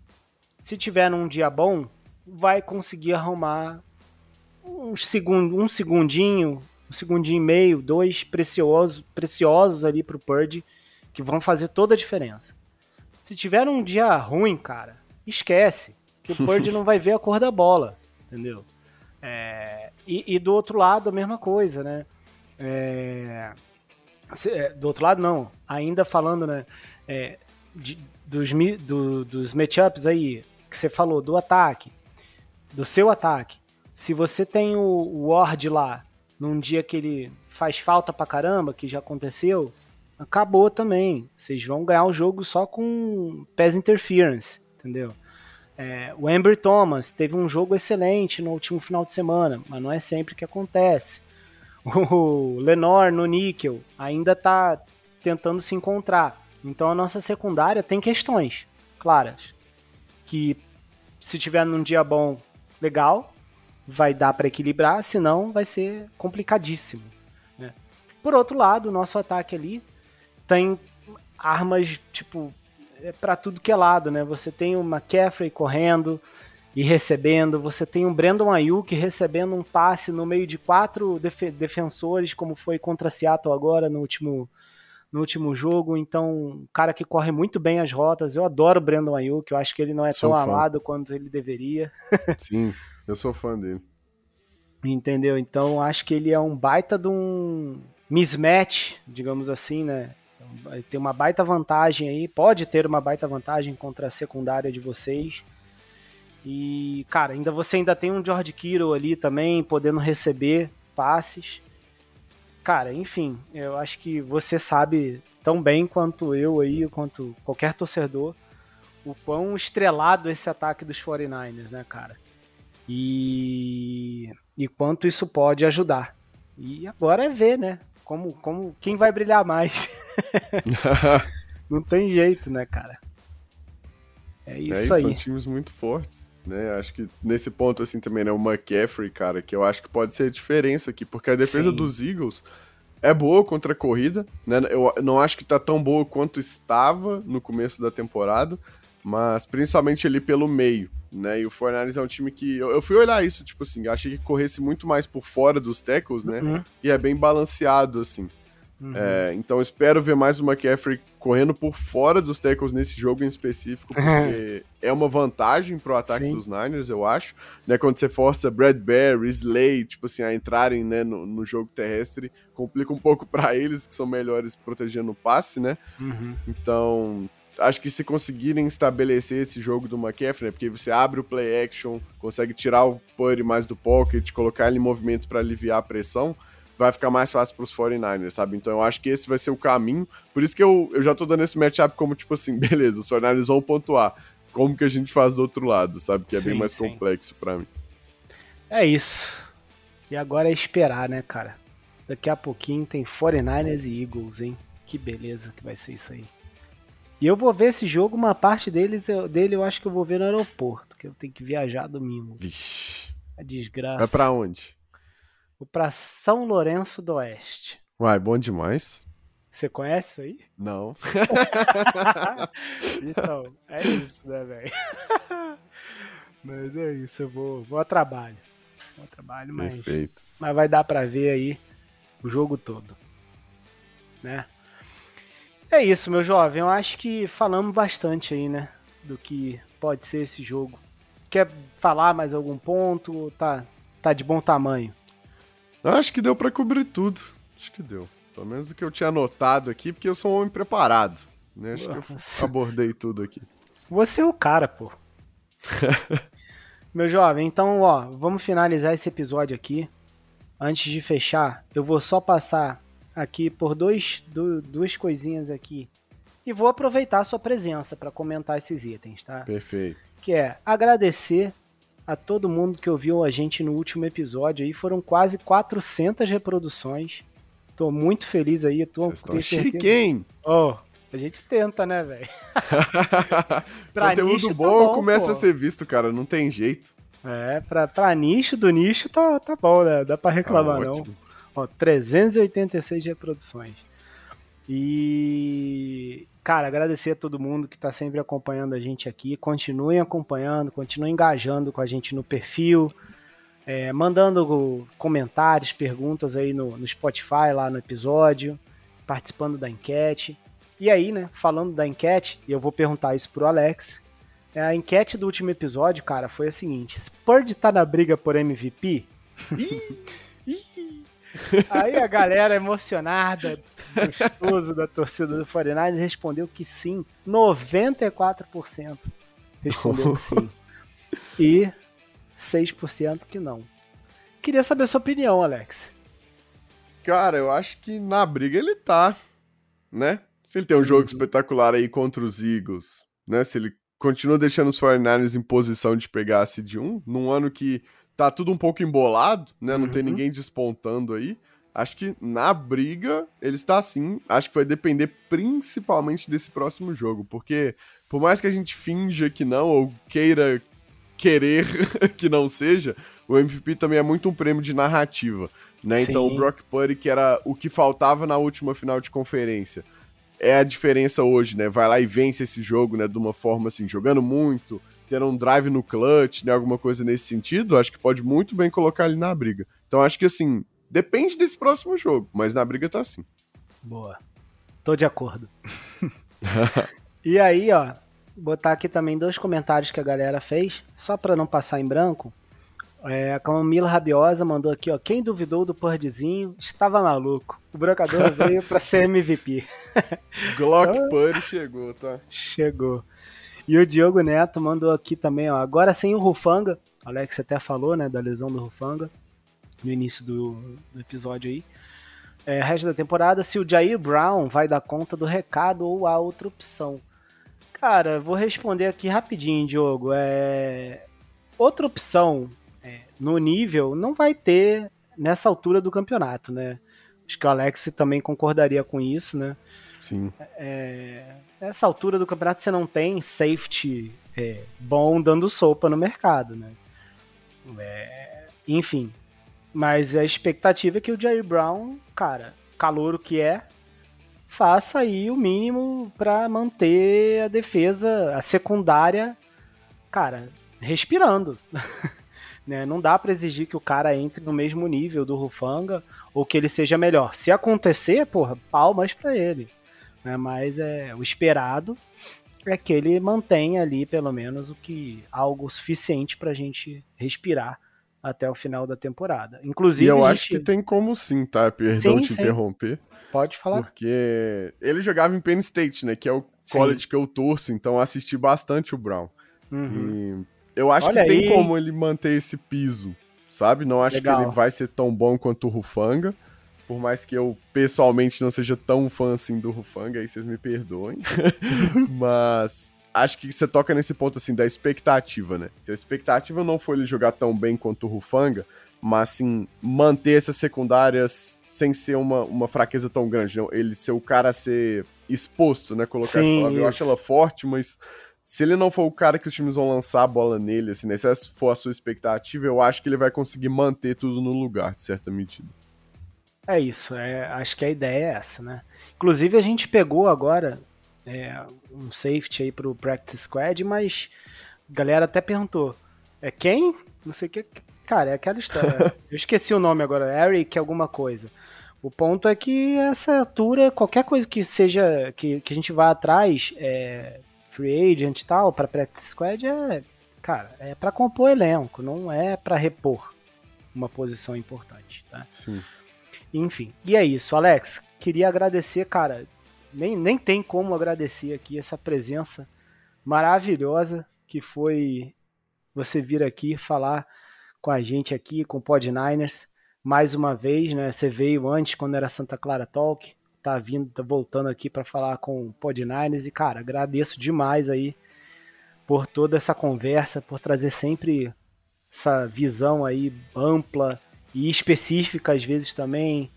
Speaker 1: se tiver num dia bom, vai conseguir arrumar um, segundo, um segundinho, um segundinho e meio, dois preciosos, preciosos ali pro Purdy, que vão fazer toda a diferença. Se tiver um dia ruim, cara, esquece, que o Purdy não vai ver a cor da bola, entendeu? É, e, e, do outro lado, a mesma coisa, né? É, é do outro lado, não. Ainda falando, né? É, de, dos, do, dos matchups aí que você falou, do ataque, do seu ataque. Se você tem o, o Ward lá, num dia que ele faz falta pra caramba, que já aconteceu, acabou também. Vocês vão ganhar o jogo só com pass interference, entendeu? É, o Amber Thomas teve um jogo excelente no último final de semana, mas não é sempre que acontece. O Lenor no níquel ainda está tentando se encontrar. Então a nossa secundária tem questões claras. Que se tiver num dia bom, legal, vai dar para equilibrar, senão vai ser complicadíssimo. Né? Por outro lado, o nosso ataque ali tem armas tipo é para tudo que é lado, né? Você tem o McCaffrey correndo e recebendo, você tem um Brandon Ayuk recebendo um passe no meio de quatro def defensores, como foi contra Seattle agora no último, no último jogo. Então, um cara que corre muito bem as rotas. Eu adoro o Brandon Ayuk, eu acho que ele não é sou tão fã. amado quanto ele deveria.
Speaker 2: Sim, eu sou fã dele.
Speaker 1: Entendeu? Então, acho que ele é um baita de um mismatch, digamos assim, né? ter uma baita vantagem aí, pode ter uma baita vantagem contra a secundária de vocês. E, cara, ainda você ainda tem um George Kittle ali também, podendo receber passes. Cara, enfim, eu acho que você sabe tão bem quanto eu aí, quanto qualquer torcedor, o quão estrelado esse ataque dos 49ers, né, cara? E, e quanto isso pode ajudar. E agora é ver, né? Como, como quem vai brilhar mais. não tem jeito, né, cara?
Speaker 2: É, é isso, é, aí. São times muito fortes, né? Acho que nesse ponto, assim, também, né? O McCaffrey, cara, que eu acho que pode ser a diferença aqui, porque a defesa Sim. dos Eagles é boa contra a corrida, né? Eu não acho que tá tão boa quanto estava no começo da temporada, mas principalmente ali pelo meio, né? E o Fornares é um time que. Eu, eu, fui olhar isso, tipo assim, achei que corresse muito mais por fora dos tackles, né? Uhum. E é bem balanceado, assim. Uhum. É, então espero ver mais o McCaffrey correndo por fora dos tackles nesse jogo em específico, porque é uma vantagem pro ataque Sim. dos Niners, eu acho. Né, quando você força Bradbury, Slay, tipo assim, a entrarem né, no, no jogo terrestre, complica um pouco para eles, que são melhores protegendo o passe, né? Uhum. Então, acho que se conseguirem estabelecer esse jogo do McCaffrey, né, porque você abre o play action, consegue tirar o Purdy mais do pocket, colocar ele em movimento para aliviar a pressão, vai ficar mais fácil para os 49ers, sabe? Então eu acho que esse vai ser o caminho. Por isso que eu, eu já tô dando esse matchup como tipo assim, beleza, os 49ers vão pontuar. Como que a gente faz do outro lado, sabe? Que é sim, bem mais sim. complexo para mim.
Speaker 1: É isso. E agora é esperar, né, cara? Daqui a pouquinho tem 49ers e Eagles, hein? Que beleza que vai ser isso aí. E eu vou ver esse jogo, uma parte deles, dele eu acho que eu vou ver no aeroporto, que eu tenho que viajar domingo.
Speaker 2: Vixe.
Speaker 1: A desgraça.
Speaker 2: Vai pra onde?
Speaker 1: Vou pra São Lourenço do Oeste.
Speaker 2: Uai, bom demais.
Speaker 1: Você conhece isso aí?
Speaker 2: Não.
Speaker 1: então, é isso, né, velho? mas é isso, eu vou, vou a trabalho. Vou a trabalho, mas,
Speaker 2: Perfeito.
Speaker 1: mas vai dar pra ver aí o jogo todo. Né? É isso, meu jovem. Eu acho que falamos bastante aí, né? Do que pode ser esse jogo. Quer falar mais algum ponto? Tá, tá de bom tamanho?
Speaker 2: Acho que deu para cobrir tudo. Acho que deu. Pelo menos o que eu tinha anotado aqui, porque eu sou um homem preparado. Né? Acho que eu abordei tudo aqui.
Speaker 1: Você é o cara, pô. Meu jovem, então, ó, vamos finalizar esse episódio aqui. Antes de fechar, eu vou só passar aqui por dois, do, duas coisinhas aqui. E vou aproveitar a sua presença para comentar esses itens, tá?
Speaker 2: Perfeito.
Speaker 1: Que é agradecer a todo mundo que ouviu a gente no último episódio aí. Foram quase 400 reproduções. Tô muito feliz aí. Tô,
Speaker 2: Vocês estão chique, hein?
Speaker 1: Oh, a gente tenta, né, velho?
Speaker 2: Conteúdo nicho, bom, tá bom começa pô. a ser visto, cara. Não tem jeito.
Speaker 1: É, pra, pra nicho do nicho tá, tá bom, né? Dá pra reclamar, tá não. Ó, 386 reproduções. E, cara, agradecer a todo mundo que está sempre acompanhando a gente aqui. Continuem acompanhando, continuem engajando com a gente no perfil, é, mandando comentários, perguntas aí no, no Spotify, lá no episódio, participando da enquete. E aí, né, falando da enquete, e eu vou perguntar isso pro Alex. É, a enquete do último episódio, cara, foi a seguinte: Spurd tá na briga por MVP? Aí a galera emocionada, gostoso da torcida do 49 respondeu que sim. 94% respondeu que sim. E 6% que não. Queria saber a sua opinião, Alex.
Speaker 2: Cara, eu acho que na briga ele tá, né? Se ele tem um jogo uhum. espetacular aí contra os Eagles, né? Se ele continua deixando os 49ers em posição de pegar a seed 1, num ano que tá tudo um pouco embolado, né? Não uhum. tem ninguém despontando aí. Acho que na briga ele está assim. Acho que vai depender principalmente desse próximo jogo, porque por mais que a gente finja que não ou queira querer que não seja, o MVP também é muito um prêmio de narrativa, né? Sim. Então o Brock Purdy que era o que faltava na última final de conferência. É a diferença hoje, né? Vai lá e vence esse jogo, né, de uma forma assim, jogando muito, ter um drive no clutch, né, alguma coisa nesse sentido, acho que pode muito bem colocar ele na briga. Então acho que assim, depende desse próximo jogo, mas na briga tá assim.
Speaker 1: Boa. Tô de acordo. e aí, ó, botar aqui também dois comentários que a galera fez, só para não passar em branco. É, a Camila Rabiosa mandou aqui, ó. Quem duvidou do Purdyzinho estava maluco. O brocador veio para ser MVP.
Speaker 2: Glock então, Purdy chegou, tá?
Speaker 1: Chegou. E o Diogo Neto mandou aqui também, ó. Agora sem o Rufanga. Alex até falou, né, da lesão do Rufanga no início do, do episódio aí. É, resto da temporada, se o Jair Brown vai dar conta do recado ou há outra opção. Cara, vou responder aqui rapidinho, Diogo. É... Outra opção é, no nível não vai ter nessa altura do campeonato, né? Acho que o Alex também concordaria com isso, né?
Speaker 2: Sim.
Speaker 1: É, nessa altura do campeonato você não tem safety é, bom dando sopa no mercado, né? É, enfim. Mas a expectativa é que o Jerry Brown, cara, calouro que é, faça aí o mínimo para manter a defesa, a secundária, cara, respirando. né? Não dá para exigir que o cara entre no mesmo nível do Rufanga ou que ele seja melhor. Se acontecer, porra, palmas para ele né? Mas é o esperado é que ele mantenha ali pelo menos o que algo suficiente para a gente respirar até o final da temporada. Inclusive,
Speaker 2: e eu gente... acho que tem como sim, tá? Perdão sim, te sim. interromper.
Speaker 1: Pode falar.
Speaker 2: Porque ele jogava em Penn State, né? Que é o college sim. que eu torço, então assisti bastante o Brown. Uhum. E eu acho Olha que aí. tem como ele manter esse piso, sabe? Não acho Legal. que ele vai ser tão bom quanto o Rufanga. Por mais que eu pessoalmente não seja tão fã assim do Rufanga, aí vocês me perdoem. Mas acho que você toca nesse ponto assim da expectativa, né? Se a expectativa não foi ele jogar tão bem quanto o Rufanga, mas sim manter essas secundárias sem ser uma, uma fraqueza tão grande, não. Ele ser o cara a ser exposto, né? Colocar sim, essa palavra. Eu acho ela forte, mas se ele não for o cara que os times vão lançar a bola nele, assim, né? Se essa for a sua expectativa, eu acho que ele vai conseguir manter tudo no lugar, de certa medida.
Speaker 1: É isso, é, acho que a ideia é essa, né? Inclusive a gente pegou agora é, um safety aí pro Practice Squad, mas a galera até perguntou, é quem? Não sei o que. Cara, é aquela história. Eu esqueci o nome agora, Eric alguma coisa. O ponto é que essa altura, qualquer coisa que seja, que, que a gente vá atrás, é, free agent e tal, pra Practice Squad, é, cara, é para compor elenco, não é para repor uma posição importante, tá?
Speaker 2: Sim.
Speaker 1: Enfim, e é isso, Alex. Queria agradecer, cara. Nem, nem tem como agradecer aqui essa presença maravilhosa que foi você vir aqui falar com a gente aqui, com o Pod Niners, mais uma vez, né? Você veio antes quando era Santa Clara Talk, tá vindo, tá voltando aqui para falar com o Pod Niners e cara, agradeço demais aí por toda essa conversa, por trazer sempre essa visão aí ampla e específica, às vezes também,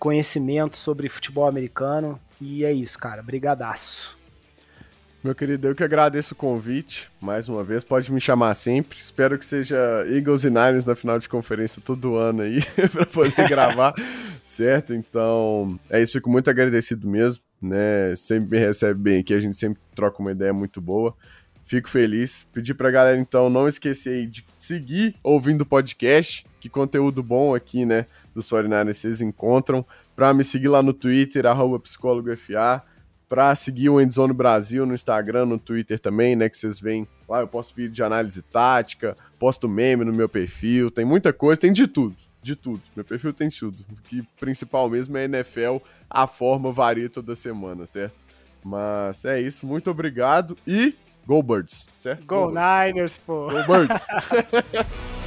Speaker 1: conhecimento sobre futebol americano. E é isso, cara. Brigadaço.
Speaker 2: Meu querido, eu que agradeço o convite, mais uma vez, pode me chamar sempre. Espero que seja Eagles e Niners na final de conferência todo ano aí, para poder gravar, certo? Então, é isso, fico muito agradecido mesmo, né? Sempre me recebe bem aqui, a gente sempre troca uma ideia muito boa. Fico feliz. Pedir pra galera, então, não esquecer aí de seguir ouvindo o podcast, que conteúdo bom aqui, né, do 49 vocês encontram. Pra me seguir lá no Twitter, arroba psicólogofa para seguir o Endzone Brasil no Instagram, no Twitter também, né? Que vocês veem lá, eu posto vídeo de análise tática, posto meme no meu perfil, tem muita coisa, tem de tudo, de tudo. Meu perfil tem tudo. O que principal mesmo é NFL, a forma varia toda semana, certo? Mas é isso, muito obrigado e Go Birds, certo?
Speaker 1: Go, Go Niners, pô.
Speaker 2: Go Birds.